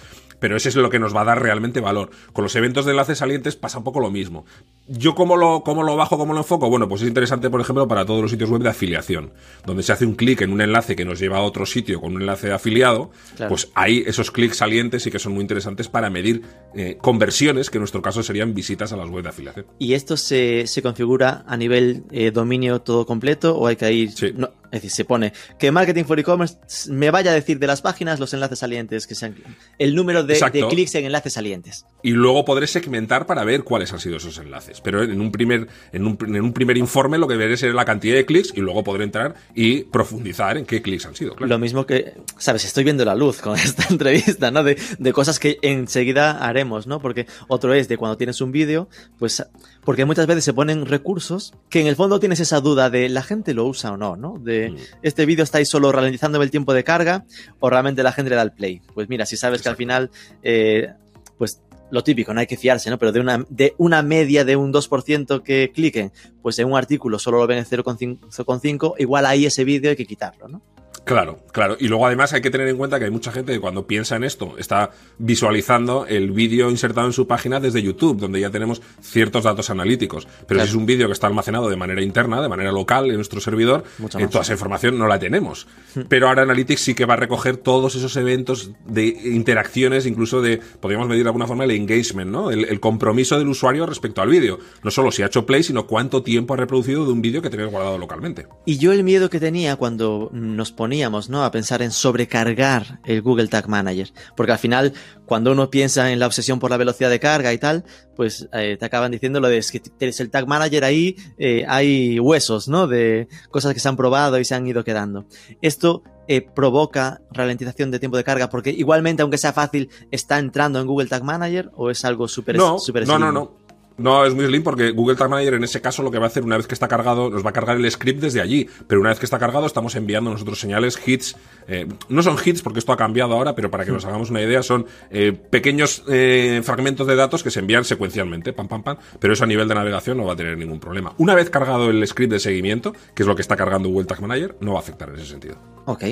Pero ese es lo que nos va a dar realmente valor. Con los eventos de enlaces salientes pasa un poco lo mismo. Yo cómo lo, cómo lo bajo, cómo lo enfoco, bueno, pues es interesante, por ejemplo, para todos los sitios web de afiliación, donde se hace un clic en un enlace que nos lleva a otro sitio con un enlace de afiliado, Claro. pues ahí esos clics salientes sí que son muy interesantes para medir eh, conversiones, que en nuestro caso serían visitas a las web de afiliación. ¿Y esto se, se configura a nivel eh, dominio todo completo o hay que ir... Sí. no, es decir, se pone que Marketing for E-Commerce me vaya a decir de las páginas los enlaces salientes, que sean el número de, de clics en enlaces salientes. Y luego podré segmentar para ver cuáles han sido esos enlaces. Pero en un primer, en un, en un primer informe lo que veré será la cantidad de clics y luego podré entrar y profundizar en qué clics han sido. Claro. Lo mismo que, sabes, estoy viendo la luz con (laughs) esta entrevista, ¿no? De, de cosas que enseguida haremos, ¿no? Porque otro es de cuando tienes un vídeo, pues, porque muchas veces se ponen recursos que en el fondo tienes esa duda de la gente lo usa o no, ¿no? De Mm. este vídeo estáis solo ralentizando el tiempo de carga o realmente la gente le da el play. Pues mira, si sabes que al final, eh, pues lo típico, no hay que fiarse, ¿no? Pero de una, de una media de un 2% que cliquen, pues en un artículo solo lo ven en 0,5, igual ahí ese vídeo hay que quitarlo, ¿no? Claro, claro. Y luego además hay que tener en cuenta que hay mucha gente que cuando piensa en esto está visualizando el vídeo insertado en su página desde YouTube, donde ya tenemos ciertos datos analíticos. Pero Claro. si es un vídeo que está almacenado de manera interna, de manera local en nuestro servidor, eh, toda esa información no la tenemos. Pero ahora Analytics sí que va a recoger todos esos eventos de interacciones, incluso de, podríamos medir de alguna forma el engagement, ¿no? El, el compromiso del usuario respecto al vídeo. No solo si ha hecho play, sino cuánto tiempo ha reproducido de un vídeo que tenías guardado localmente. Y yo el miedo que tenía cuando nos poníamos ¿no? a pensar en sobrecargar el Google Tag Manager, porque al final cuando uno piensa en la obsesión por la velocidad de carga y tal, pues eh, te acaban diciendo lo de es que tienes el Tag Manager ahí, eh, hay huesos, ¿no? De cosas que se han probado y se han ido quedando. Esto eh, provoca ralentización de tiempo de carga porque igualmente, aunque sea fácil, está entrando en Google Tag Manager o es algo súper No, no, no, no. No, es muy slim porque Google Tag Manager en ese caso lo que va a hacer una vez que está cargado, nos va a cargar el script desde allí. Pero una vez que está cargado estamos enviando nosotros señales, hits. eh, no son hits porque esto ha cambiado ahora, pero para que nos hagamos una idea son eh, pequeños eh, fragmentos de datos que se envían secuencialmente, pam, pam, pam. Pero eso a nivel de navegación no va a tener ningún problema. Una vez cargado el script de seguimiento, que es lo que está cargando Google Tag Manager, no va a afectar en ese sentido. Ok.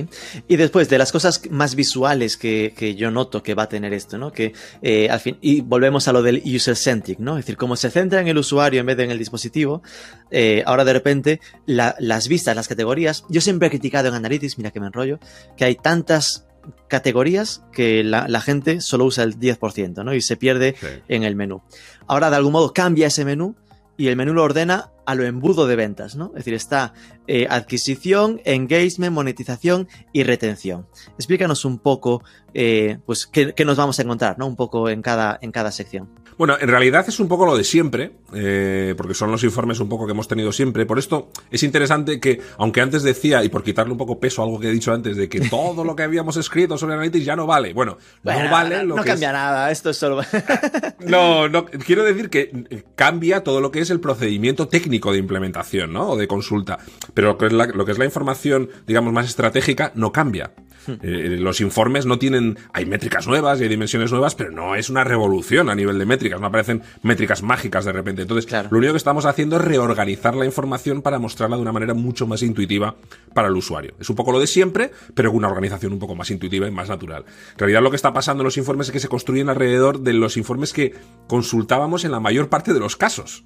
Y después de las cosas más visuales que, que yo noto que va a tener esto, ¿no? Que eh, al fin, y volvemos a lo del user-centric, ¿no? Es decir, como se centra en el usuario en vez de en el dispositivo, eh, ahora de repente la- las vistas, las categorías, yo siempre he criticado en Analytics, mira que me enrollo, que hay tantas categorías que la, la gente solo usa el 10%, ¿no? Y se pierde Sí. en el menú. Ahora, de algún modo, cambia ese menú y el menú lo ordena a lo embudo de ventas, ¿no? Es decir, está eh, adquisición, engagement, monetización y retención. Explícanos un poco, eh, pues, qué, qué nos vamos a encontrar, ¿no? Un poco en cada, en cada sección. Bueno, en realidad es un poco lo de siempre, eh, porque son los informes un poco que hemos tenido siempre. Por esto es interesante que, aunque antes decía, y por quitarle un poco peso a algo que he dicho antes, de que (laughs) todo lo que habíamos escrito sobre Analytics ya no vale. Bueno, Bueno, no vale lo no que cambia es- nada, esto es solo... (laughs) No, no, quiero decir que eh, cambia todo lo que es el procedimiento técnico de implementación, ¿no? O de consulta. Pero lo que es la, lo que es la información, digamos, más estratégica, no cambia. (laughs) Eh, los informes no tienen, hay métricas nuevas y hay dimensiones nuevas, pero no es una revolución a nivel de métricas, no aparecen métricas mágicas de repente. Entonces, Claro. lo único que estamos haciendo es reorganizar la información para mostrarla de una manera mucho más intuitiva para el usuario. Es un poco lo de siempre, pero con una organización un poco más intuitiva y más natural. En realidad lo que está pasando en los informes es que se construyen alrededor de los informes que consultábamos en la mayor parte de los casos.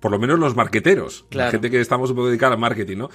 Por lo menos los marqueteros, la gente que estamos un poco dedicada al marketing, ¿no?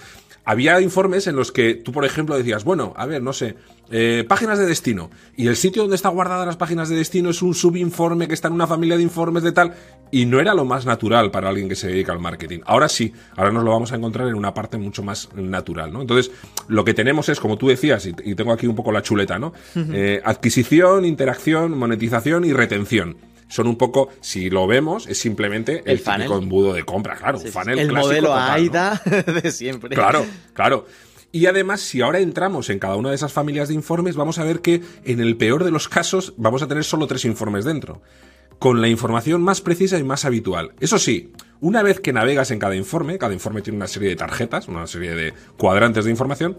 Había informes en los que tú, por ejemplo, decías, bueno, a ver, no sé, eh, páginas de destino. Y el sitio donde está guardada las páginas de destino es un subinforme que está en una familia de informes de tal. Y no era lo más natural para alguien que se dedica al marketing. Ahora sí, ahora nos lo vamos a encontrar en una parte mucho más natural, ¿no? Entonces, lo que tenemos es, como tú decías, y, y tengo aquí un poco la chuleta, ¿no? Eh, adquisición, interacción, monetización y retención. Son un poco, si lo vemos, es simplemente el, El embudo de compra, claro, un funnel el clásico modelo total, ¿no? AIDA (laughs) de siempre. Claro, claro. Y además, si ahora entramos en cada una de esas familias de informes, vamos a ver que en el peor de los casos vamos a tener solo tres informes dentro. Con la información más precisa y más habitual. Eso sí, una vez que navegas en cada informe, cada informe tiene una serie de tarjetas, una serie de cuadrantes de información,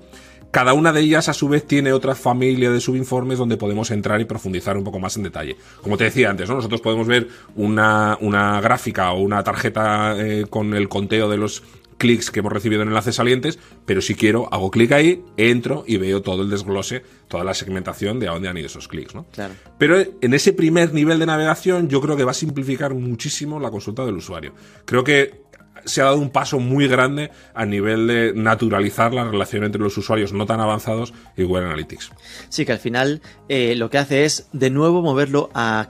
cada una de ellas a su vez tiene otra familia de subinformes donde podemos entrar y profundizar un poco más en detalle. Como te decía antes, ¿no? nosotros podemos ver una, una gráfica o una tarjeta eh, con el conteo de los clics que hemos recibido en enlaces salientes, pero si quiero, hago clic ahí, entro y veo todo el desglose, toda la segmentación de a dónde han ido esos clics, ¿no? Claro. Pero en ese primer nivel de navegación yo creo que va a simplificar muchísimo la consulta del usuario. Creo que se ha dado un paso muy grande a nivel de naturalizar la relación entre los usuarios no tan avanzados y Google Analytics. Sí, que al final eh, lo que hace es de nuevo moverlo a,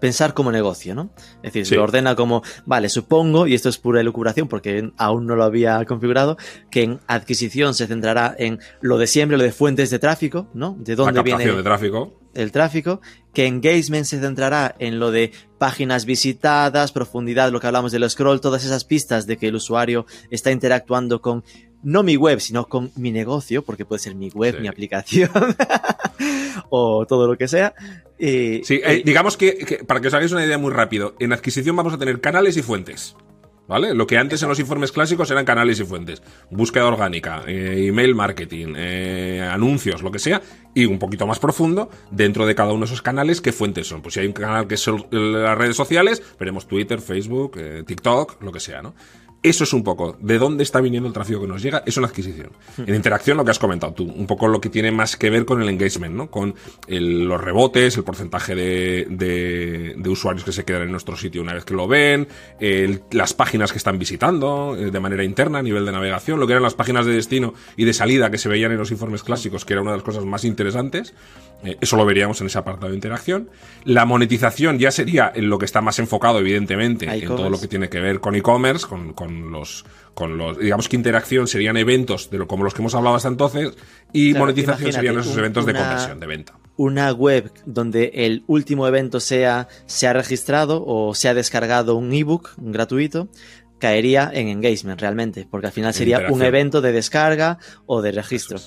pensar como negocio, ¿no? Es decir, Sí. lo ordena como, vale, supongo, y esto es pura elucubración porque aún no lo había configurado, que en adquisición se centrará en lo de siempre, lo de fuentes de tráfico, ¿no? De La dónde captación viene de tráfico. El tráfico, que engagement se centrará en lo de páginas visitadas, profundidad, lo que hablamos del scroll, todas esas pistas de que el usuario está interactuando con no mi web, sino con mi negocio, porque puede ser mi web, Sí. mi aplicación (laughs) o todo lo que sea. Eh, Sí, eh, digamos que, que, para que os hagáis una idea muy rápido, en adquisición vamos a tener canales y fuentes. ¿Vale? Lo que antes en los informes clásicos eran canales y fuentes. Búsqueda orgánica, eh, email marketing, eh, anuncios, lo que sea. Y un poquito más profundo, dentro de cada uno de esos canales, ¿qué fuentes son? Pues si hay un canal que son las redes sociales, veremos Twitter, Facebook, eh, TikTok, lo que sea, ¿no? Eso es un poco de dónde está viniendo el tráfico que nos llega, es una adquisición. En interacción, lo que has comentado tú, un poco lo que tiene más que ver con el engagement, ¿no? Con el- los rebotes, el porcentaje de, de- de usuarios que se quedan en nuestro sitio una vez que lo ven, el- las páginas que están visitando eh, de manera interna a nivel de navegación, lo que eran las páginas de destino y de salida que se veían en los informes clásicos, que era una de las cosas más interesantes. Eh, eso lo veríamos en ese apartado de interacción. La monetización ya sería en lo que está más enfocado, evidentemente, en todo lo que tiene que ver con e-commerce, con, con los, con los, digamos que interacción serían eventos de lo, como los que hemos hablado hasta entonces, y Claro, monetización serían esos un- eventos de conversión, de venta. una web donde el último evento sea se ha registrado o se ha descargado un ebook gratuito caería en engagement realmente porque al final sería un evento de descarga o de registro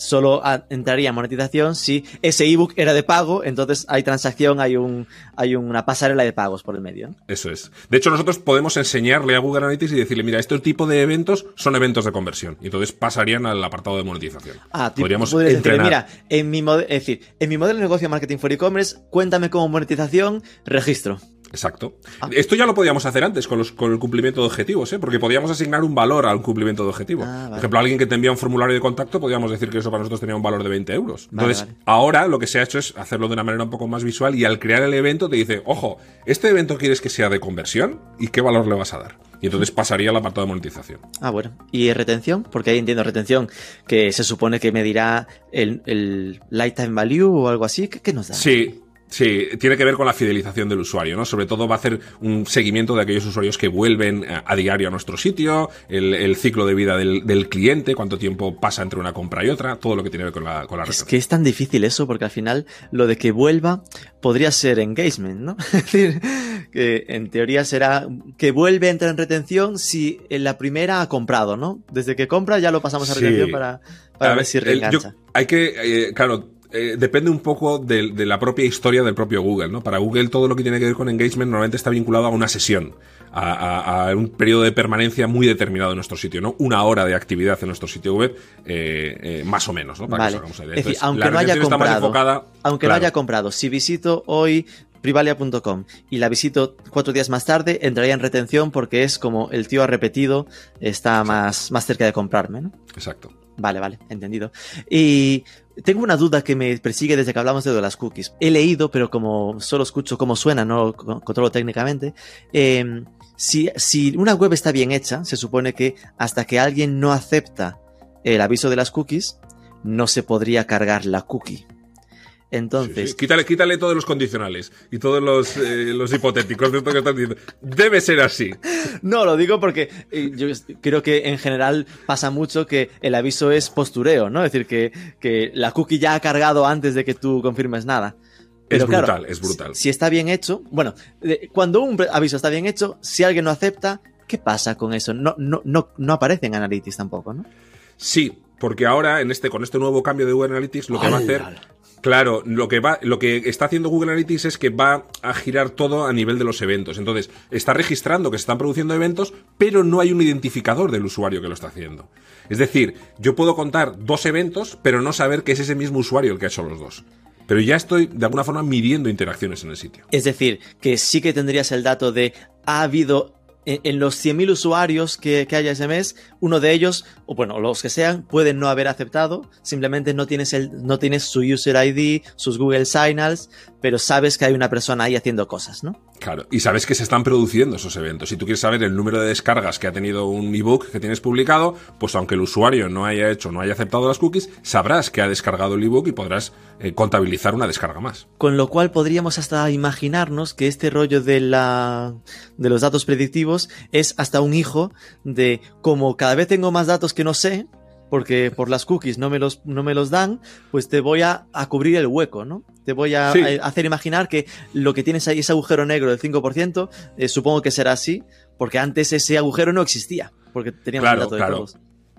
solo a- entraría en monetización si ese ebook era de pago entonces hay transacción hay un hay una pasarela de pagos por el medio ¿no? Eso es. De hecho, nosotros podemos enseñarle a Google Analytics y decirle, mira, este tipo de eventos son eventos de conversión. Y entonces pasarían al apartado de monetización. Ah, Podríamos podrías decirle, entrenar. mira, en mi, es decir, en mi modelo de negocio de marketing for e-commerce, cuéntame cómo monetización, registro. Exacto. Ah. Esto ya lo podíamos hacer antes con, los, con el cumplimiento de objetivos, ¿eh? porque podíamos asignar un valor al cumplimiento de objetivo. Ah, vale. Por ejemplo, alguien que te envía un formulario de contacto, podríamos decir que eso para nosotros tenía un valor de 20 euros. Vale, Entonces, vale. ahora lo que se ha hecho es hacerlo de una manera un poco más visual y al crear el evento te dice, ojo, ¿este evento quieres que sea de conversión? ¿Y qué valor le vas a dar? y entonces pasaría al apartado de monetización. Ah, bueno. ¿Y retención? Porque ahí entiendo retención, que se supone que medirá el, el lifetime value o algo así. ¿Qué, qué nos da? Sí, Sí, tiene que ver con la fidelización del usuario, ¿no? Sobre todo va a hacer un seguimiento de aquellos usuarios que vuelven a, diario a nuestro sitio, el, ciclo de vida del, cliente, cuánto tiempo pasa entre una compra y otra, todo lo que tiene que ver con la, con la Es que es tan difícil eso, porque al final lo de que vuelva podría ser engagement, ¿no? (laughs) es decir, que en teoría será que vuelve a entrar en retención si en la primera ha comprado, ¿no? Desde que compra ya lo pasamos a retención para, para ver, si reengancha. hay que, eh, claro, eh, depende un poco de, la propia historia del propio Google, ¿no? Para Google todo lo que tiene que ver con engagement normalmente está vinculado a una sesión, a, un periodo de permanencia muy determinado en nuestro sitio, ¿no? Una hora de actividad en nuestro sitio web, eh, eh, más o menos, ¿no? Para que es decir, aunque no haya comprado, aunque no haya comprado, si visito hoy privalia.com y la visito cuatro días más tarde, entraría en retención porque es como el tío ha repetido, está más, más cerca de comprarme, ¿no? Exacto. Vale, vale, entendido. Y tengo una duda que me persigue desde que hablamos de las cookies. He leído, pero como solo escucho cómo suena, no lo controlo técnicamente. Em, si, si una web está bien hecha, se supone que hasta que alguien no acepta el aviso de las cookies, no se podría cargar la cookie. Entonces. Quítale, quítale todos los condicionales y todos los, eh, los hipotéticos de esto que están diciendo. Debe ser así. No, lo digo porque eh, yo creo que en general pasa mucho que el aviso es postureo, ¿no? Es decir, que, que la cookie ya ha cargado antes de que tú confirmes nada. Pero es brutal, es brutal. Si, está bien hecho, bueno, cuando un aviso está bien hecho, si alguien no acepta, ¿qué pasa con eso? No, no, no, no aparece en Analytics tampoco, ¿no? Sí, porque ahora en este, con este nuevo cambio de Google Analytics lo que va a hacer Claro, lo que va, lo que está haciendo Google Analytics es que va a girar todo a nivel de los eventos. Entonces, está registrando que se están produciendo eventos, pero no hay un identificador del usuario que lo está haciendo. Es decir, yo puedo contar dos eventos, pero no saber que es ese mismo usuario el que ha hecho los dos. Pero ya estoy de alguna forma midiendo interacciones en el sitio. Es decir, que sí que tendrías el dato de ha habido en, los 100.000 usuarios que, que, haya ese mes, uno de ellos, o bueno, los que sean, pueden no haber aceptado, simplemente no tienes, el, no tienes su user ID, sus Google Signals, pero sabes que hay una persona ahí haciendo cosas, ¿no? Claro, y sabes que se están produciendo esos eventos. Si tú quieres saber el número de descargas que ha tenido un ebook que tienes publicado, pues aunque el usuario no haya hecho, no haya aceptado las cookies, sabrás que ha descargado el ebook y podrás eh, contabilizar una descarga más. Con lo cual podríamos hasta imaginarnos que este rollo de la de los datos predictivos es hasta un hijo de como cada vez tengo más datos que no sé, porque por las cookies no me los, no me los dan, pues te voy a, cubrir el hueco, ¿no? Te voy a, hacer imaginar que lo que tienes ahí, ese agujero negro del 5%, eh, supongo que será así, porque antes ese agujero no existía, porque teníamos claro, datos de todos.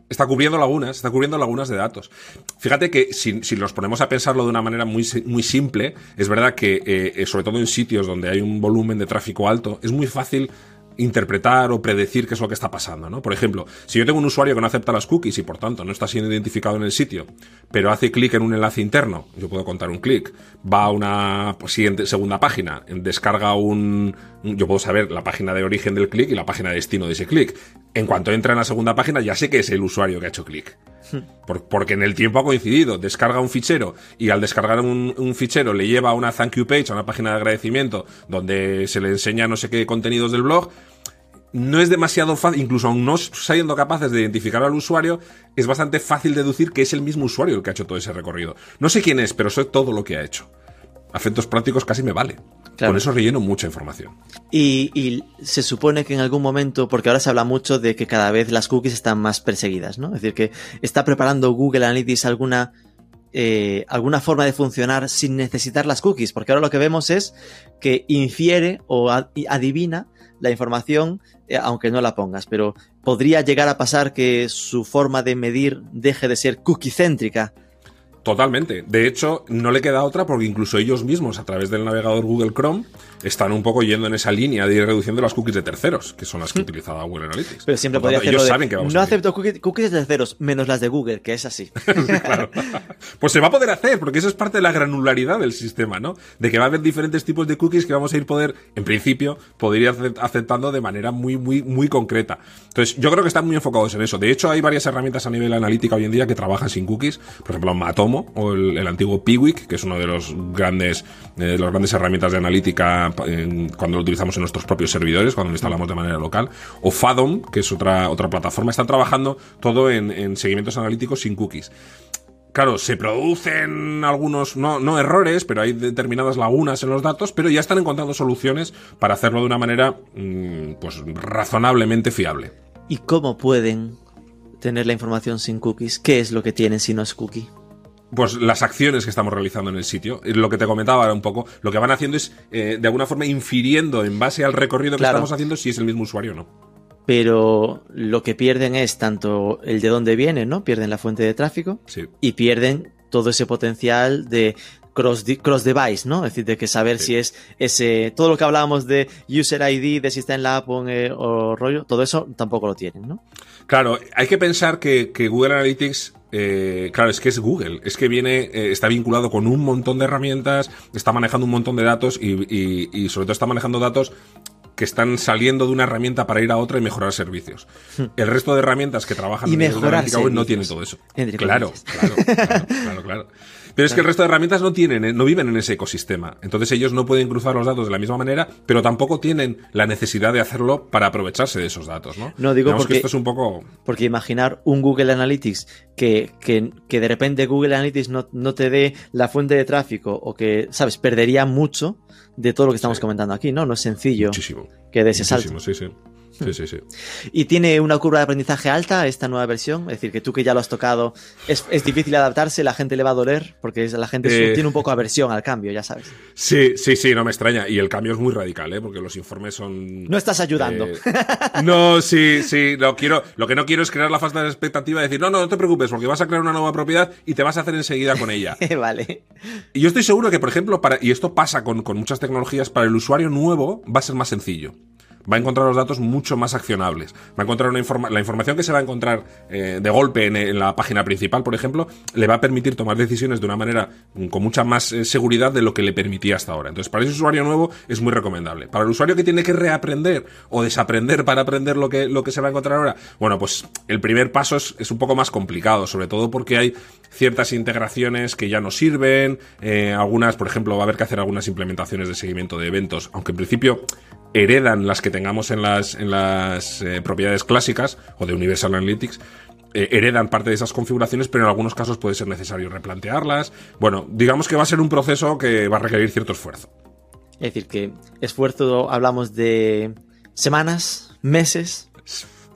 Está cubriendo lagunas, está cubriendo lagunas de datos. Fíjate que si, si nos ponemos a pensarlo de una manera muy, muy simple, es verdad que, eh, sobre todo en sitios donde hay un volumen de tráfico alto, es muy fácil interpretar o predecir qué es lo que está pasando, ¿no? Por ejemplo, si yo tengo un usuario que no acepta las cookies y por tanto no está siendo identificado en el sitio, pero hace clic en un enlace interno, yo puedo contar un clic, va a una siguiente, segunda página, descarga un, yo puedo saber la página de origen del clic y la página de destino de ese clic. En cuanto entra en la segunda página ya sé que es el usuario que ha hecho clic porque en el tiempo ha coincidido. Descarga un fichero y al descargar un, fichero le lleva a una thank you page, a una página de agradecimiento donde se le enseña no sé qué contenidos del blog. No es demasiado fácil, incluso aún no siendo capaces de identificar al usuario, es bastante fácil deducir que es el mismo usuario el que ha hecho todo ese recorrido. No sé quién es, pero sé todo lo que ha hecho. A efectos prácticos casi me vale. Con eso relleno mucha información. Y, se supone que en algún momento, porque ahora se habla mucho de que cada vez las cookies están más perseguidas, ¿no? Es decir, que está preparando Google Analytics alguna, eh, alguna forma de funcionar sin necesitar las cookies, porque ahora lo que vemos es que infiere o adivina la información eh, aunque no la pongas, pero podría llegar a pasar que su forma de medir deje de ser cookie céntrica Totalmente. De hecho, no le queda otra porque incluso ellos mismos, a través del navegador Google Chrome, están un poco yendo en esa línea de ir reduciendo las cookies de terceros, que son las que hmm. utilizaba Google Analytics. Pero siempre podría ellos saben que vamos No acepto cookies, de terceros, menos las de Google, que es así. (laughs) Pues se va a poder hacer, porque eso es parte de la granularidad del sistema, ¿no? De que va a haber diferentes tipos de cookies que vamos a ir poder, en principio, poder ir aceptando de manera muy, muy, muy concreta. Entonces, yo creo que están muy enfocados en eso. De hecho, hay varias herramientas a nivel analítica hoy en día que trabajan sin cookies. Por ejemplo, Matomo o el, antiguo Piwik, que es uno de los grandes, eh, las grandes herramientas de analítica cuando lo utilizamos en nuestros propios servidores, cuando lo instalamos de manera local, o Fathom, que es otra, otra plataforma, están trabajando todo en, en seguimientos analíticos sin cookies. Claro, se producen algunos, no, no errores, pero hay determinadas lagunas en los datos, pero ya están encontrando soluciones para hacerlo de una manera mm, pues razonablemente fiable. ¿Y cómo pueden tener la información sin cookies? ¿Qué es lo que tienen si no es cookie? Pues las acciones que estamos realizando en el sitio. Lo que te comentaba ahora un poco, lo que van haciendo es, eh, de alguna forma, infiriendo en base al recorrido que estamos haciendo si es el mismo usuario o no. Pero lo que pierden es tanto el de dónde vienen, ¿no? Pierden la fuente de tráfico Sí. y pierden todo ese potencial de cross, cross device, ¿no? Es decir, de que saber Sí. si es ese. Todo lo que hablábamos de user ID, de si está en la app o, en, eh, o rollo, todo eso tampoco lo tienen, ¿no? Claro, hay que pensar que, que Google Analytics, eh, claro, es que es Google, es que viene, eh, está vinculado con un montón de herramientas, está manejando un montón de datos y, y- y sobre todo está manejando datos que están saliendo de una herramienta para ir a otra y mejorar servicios. El resto de herramientas que trabajan Y en el mejorar web no servicios. tienen todo eso. Entre Claro, claro, claro, claro, claro. Pero es que el resto de herramientas no tienen, eh, no viven en ese ecosistema. Entonces ellos no pueden cruzar los datos de la misma manera, pero tampoco tienen la necesidad de hacerlo para aprovecharse de esos datos, ¿no? No, digo Digamos porque- que esto es un poco Porque imaginar un Google Analytics que, que, que de repente Google Analytics no, no te dé la fuente de tráfico o que, ¿sabes? Perdería mucho de todo lo que estamos Sí. comentando aquí, ¿no? No es sencillo muchísimo. que dé ese salto. Muchísimo, sí, sí. Sí, sí, sí. ¿Y tiene una curva de aprendizaje alta esta nueva versión? Es decir, que tú que ya lo has tocado, ¿es, es difícil adaptarse? ¿La gente le va a doler? Porque la gente Eh. tiene un poco aversión al cambio, ya sabes. Sí, sí, sí, no me extraña. Y el cambio es muy radical, ¿eh? Porque los informes son. No estás ayudando. Eh, no, sí, sí. Lo, quiero, lo que no quiero es crear la falsa expectativa de decir, no, no, no te preocupes, porque vas a crear una nueva propiedad y te vas a hacer enseguida con ella. (laughs) vale. Y yo estoy seguro que, por ejemplo, para, y esto pasa con, con muchas tecnologías, para el usuario nuevo va a ser más sencillo. Va a encontrar los datos mucho más accionables. Va a encontrar la información que se va a encontrar eh, de golpe en, la página principal, por ejemplo, le va a permitir tomar decisiones de una manera mm, con mucha más eh, seguridad de lo que le permitía hasta ahora. Entonces, para ese usuario nuevo es muy recomendable. Para el usuario que tiene que reaprender o desaprender para aprender lo que, lo que se va a encontrar ahora, bueno, pues el primer paso es, es un poco más complicado, sobre todo porque hay ciertas integraciones que ya no sirven, eh, algunas, por ejemplo, va a haber que hacer algunas implementaciones de seguimiento de eventos, aunque en principio heredan las que tengamos en las, en las eh, propiedades clásicas o de Universal Analytics. eh, heredan parte de esas configuraciones, pero en algunos casos puede ser necesario replantearlas. Bueno, digamos que va a ser un proceso que va a requerir cierto esfuerzo. Es decir, que esfuerzo, hablamos de semanas, meses.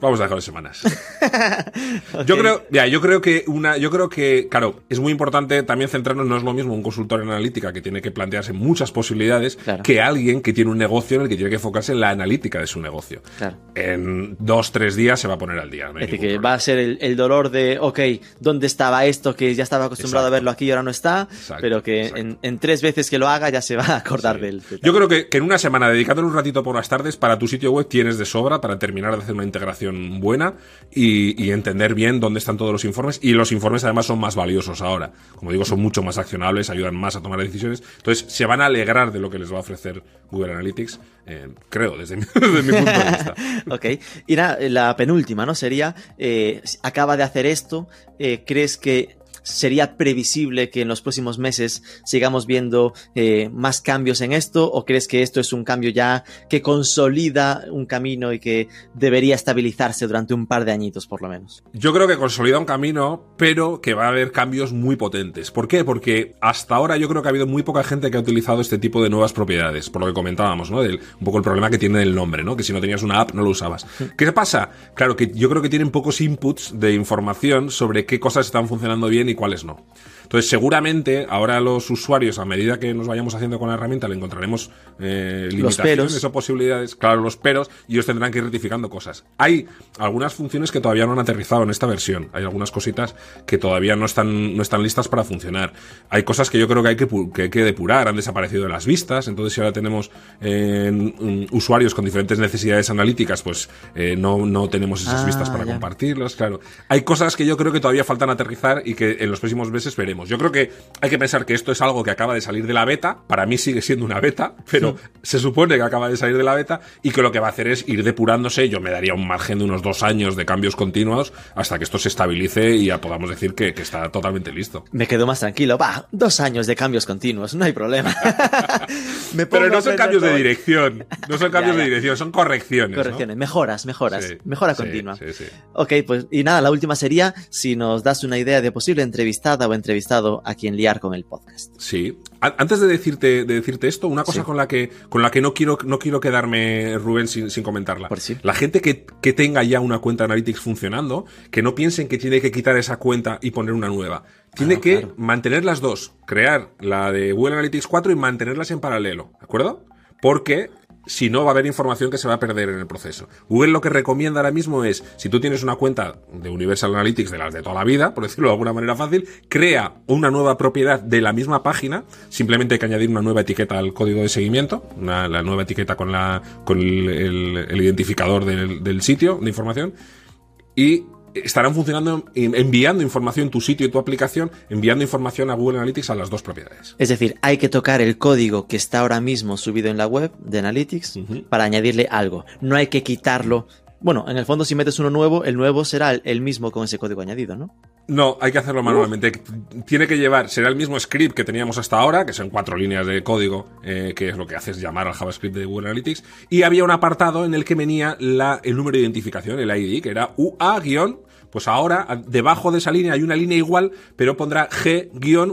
Vamos a dejarlo en semanas. (laughs) Yo creo, ya, yo creo que una, yo creo que, claro, es muy importante también centrarnos, no es lo mismo un consultor en analítica que tiene que plantearse muchas posibilidades Claro. que alguien que tiene un negocio en el que tiene que enfocarse en la analítica de su negocio. Claro. En dos, tres días se va a poner al día. no Es que problema. va a ser el, el dolor de, ok, ¿dónde estaba esto que ya estaba acostumbrado Exacto. a verlo aquí y ahora no está? Exacto, pero que en, en tres veces que lo haga ya se va a acordar Sí. del. del- Yo creo que, que en una semana, dedicándole un ratito por las tardes, para tu sitio web tienes de sobra para terminar de hacer una integración buena y, entender bien dónde están todos los informes. Y los informes además son más valiosos ahora. Como digo, son mucho más accionables, ayudan más a tomar decisiones. Entonces, se van a alegrar de lo que les va a ofrecer Google Analytics, eh, creo, desde mi, (laughs) mi punto de vista. (laughs) Ok. Y nada, la penúltima, ¿no? Sería, eh, acaba de hacer esto, eh, ¿crees que sería previsible que en los próximos meses sigamos viendo eh, más cambios en esto? ¿O crees que esto es un cambio ya que consolida un camino y que debería estabilizarse durante un par de añitos por lo menos? Yo creo que consolida un camino, pero que va a haber cambios muy potentes. ¿Por qué? Porque hasta ahora yo creo que ha habido muy poca gente que ha utilizado este tipo de nuevas propiedades, por lo que comentábamos, ¿no? Un poco el problema que tiene el nombre, ¿no? Que si no tenías una app no lo usabas. ¿Qué pasa? Claro que yo creo que tienen pocos inputs de información sobre qué cosas están funcionando bien y cuáles no. Entonces, seguramente ahora los usuarios, a medida que nos vayamos haciendo con la herramienta, le encontraremos eh, limitaciones o posibilidades, claro, los peros, y ellos tendrán que ir rectificando cosas. Hay algunas funciones que todavía no han aterrizado en esta versión. Hay algunas cositas que todavía no están, no están listas para funcionar. Hay cosas que yo creo que hay que, que hay que depurar, han desaparecido de las vistas, entonces si ahora tenemos eh, mm, usuarios con diferentes necesidades analíticas, pues eh, no, no tenemos esas Ah, vistas para ya. compartirlas, claro. Hay cosas que yo creo que todavía faltan aterrizar y que en los próximos meses veremos. Veremos. Yo creo que hay que pensar que esto es algo que acaba de salir de la beta, para mí sigue siendo una beta, pero se supone que acaba de salir de la beta y que lo que va a hacer es ir depurándose. Yo me daría un margen de unos dos años de cambios continuos hasta que esto se estabilice y ya podamos decir que, que está totalmente listo. Me quedo más tranquilo. Va, dos años de cambios continuos, no hay problema. (laughs) Me pero no son cambios de dirección, no son (laughs) cambios de dirección, son correcciones. Correcciones, mejoras, mejoras, mejora continua. ok, pues y nada, la última sería si nos das una idea de posible entrevistada o entrevistado a quien liar con el podcast. Sí. Antes de decirte, de decirte esto, una cosa con la que, con la que no quiero, no quiero quedarme, Rubén, sin, sin comentarla. Por sí. La gente que, que tenga ya una cuenta Analytics funcionando, que no piensen que tiene que quitar esa cuenta y poner una nueva. Tiene que mantener las dos, crear la de Google Analytics 4 y mantenerlas en paralelo, ¿de acuerdo? Porque si no va a haber información que se va a perder en el proceso. Google lo que recomienda ahora mismo es, si tú tienes una cuenta de Universal Analytics de las de toda la vida, por (laughs) decirlo de alguna manera fácil, crea una nueva propiedad de la misma página, simplemente hay que añadir una nueva etiqueta al código de seguimiento, la nueva etiqueta con, la, con el, identificador del, del sitio de información, y estarán funcionando, enviando información tu sitio y tu aplicación, enviando información a Google Analytics a las dos propiedades. Es decir, hay que tocar el código que está ahora mismo subido en la web de Analytics para añadirle algo. No hay que quitarlo. Bueno, en el fondo si metes uno nuevo, el nuevo será el mismo con ese código añadido, ¿no? No, hay que hacerlo manualmente. Tiene que llevar, será el mismo script que teníamos hasta ahora, que son cuatro líneas de código, eh, que es lo que hace es llamar al JavaScript de Google Analytics. Y había un apartado en el que venía la, el número de identificación, el ID, que era UA- pues ahora, debajo de esa línea hay una línea igual, pero pondrá G-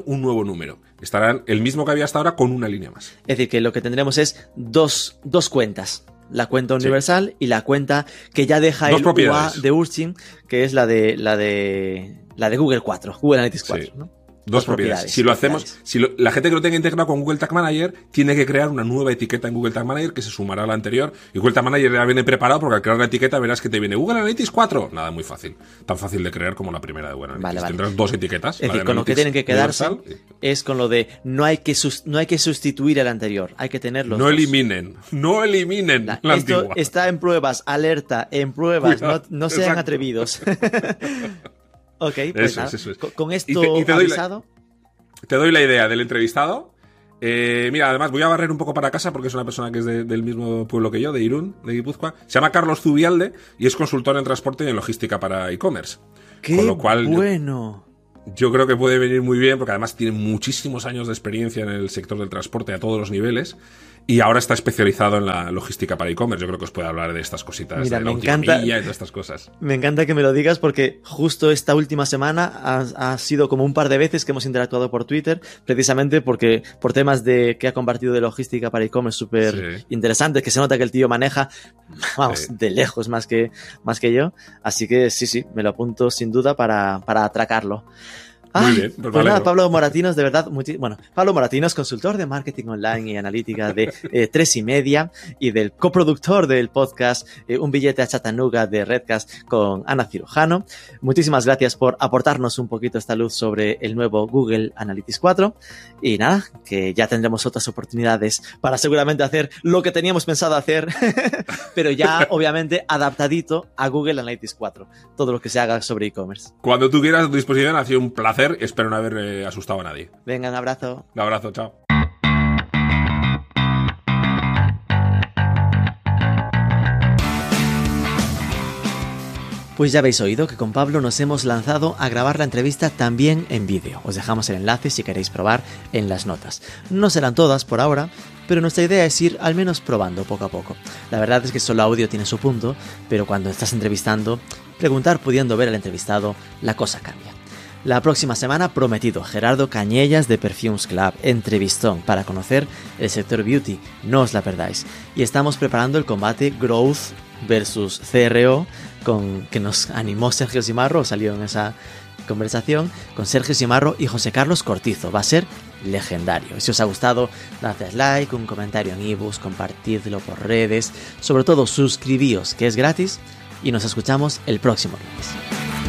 un nuevo número. Estarán el mismo que había hasta ahora con una línea más. Es decir, que lo que tendremos es dos, dos cuentas. La cuenta universal y la cuenta que ya deja el UA de Urchin, que es la de la de la de Google 4, Google Analytics 4, ¿no? Dos, propiedades. Si lo hacemos, si la gente que lo tenga integrado con Google Tag Manager tiene que crear una nueva etiqueta en Google Tag Manager que se sumará a la anterior. Y Google Tag Manager ya viene preparado porque al crear la etiqueta verás que te viene Google Analytics 4. Nada, muy fácil. Tan fácil de crear como la primera de Google Analytics. Tendrás dos etiquetas. Es decir, con lo que tienen que quedarse es con lo de no hay que, no hay que sustituir el anterior, hay que tenerlo. No eliminen, no eliminen la, Esto está en pruebas, alerta, en pruebas, no, no sean atrevidos. (laughs) Ok, pues nada. Con esto te, doy La, te doy la idea del entrevistado. Eh, mira, además voy a barrer un poco para casa porque es una persona que es del mismo pueblo que yo, de Irún, de Guipúzcoa. Se llama Carlos Zubialde y es consultor en transporte y en logística para e-commerce. ¡Qué Con lo cual, bueno! Yo, creo que puede venir muy bien porque además tiene muchísimos años de experiencia en el sector del transporte a todos los niveles y ahora está especializado en la logística para e-commerce. Yo creo que os puede hablar de estas cositas, Mira, de la me encanta, y estas cosas. Me encanta que me lo digas porque justo esta última semana ha, sido como un par de veces que hemos interactuado por Twitter, precisamente porque por temas de que ha compartido de logística para e-commerce súper interesantes, que se nota que el tío maneja, vamos, de lejos más que, más que yo. Así que sí, sí, me lo apunto sin duda para, para atracarlo. Muy bien, pues, pues nada, Pablo Moratinos, de verdad, bueno, Pablo Moratinos, consultor de marketing online y analítica de eh, Tres y Media y del coproductor del podcast eh, Un billete a Chattanooga de Redcast con Ana Cirujano. Muchísimas gracias por aportarnos un poquito esta luz sobre el nuevo Google Analytics 4 y nada, que ya tendremos otras oportunidades para seguramente hacer lo que teníamos pensado hacer, (laughs) pero ya (laughs) obviamente adaptadito a Google Analytics 4, todo lo que se haga sobre e-commerce. Cuando tú quieras a tu disposición, ha sido un placer Espero no haber eh, asustado a nadie. Venga, un abrazo. Un abrazo, chao. Pues ya habéis oído que con Pablo nos hemos lanzado a grabar la entrevista también en vídeo. Os dejamos el enlace si queréis probar en las notas. No serán todas por ahora, pero nuestra idea es ir al menos probando poco a poco. La verdad es que solo audio tiene su punto, pero cuando estás entrevistando, preguntar pudiendo ver al entrevistado, la cosa cambia. La próxima semana prometido Gerardo Cañellas de Perfumes Club, entrevistón para conocer el sector beauty, no os la perdáis. Y estamos preparando el combate Growth versus CRO con que nos animó Sergio Simarro, salió en esa conversación con Sergio Simarro y José Carlos Cortizo. Va a ser legendario. Si os ha gustado, dadle like, un comentario en ebooks, compartidlo por redes, sobre todo suscribíos que es gratis y nos escuchamos el próximo lunes.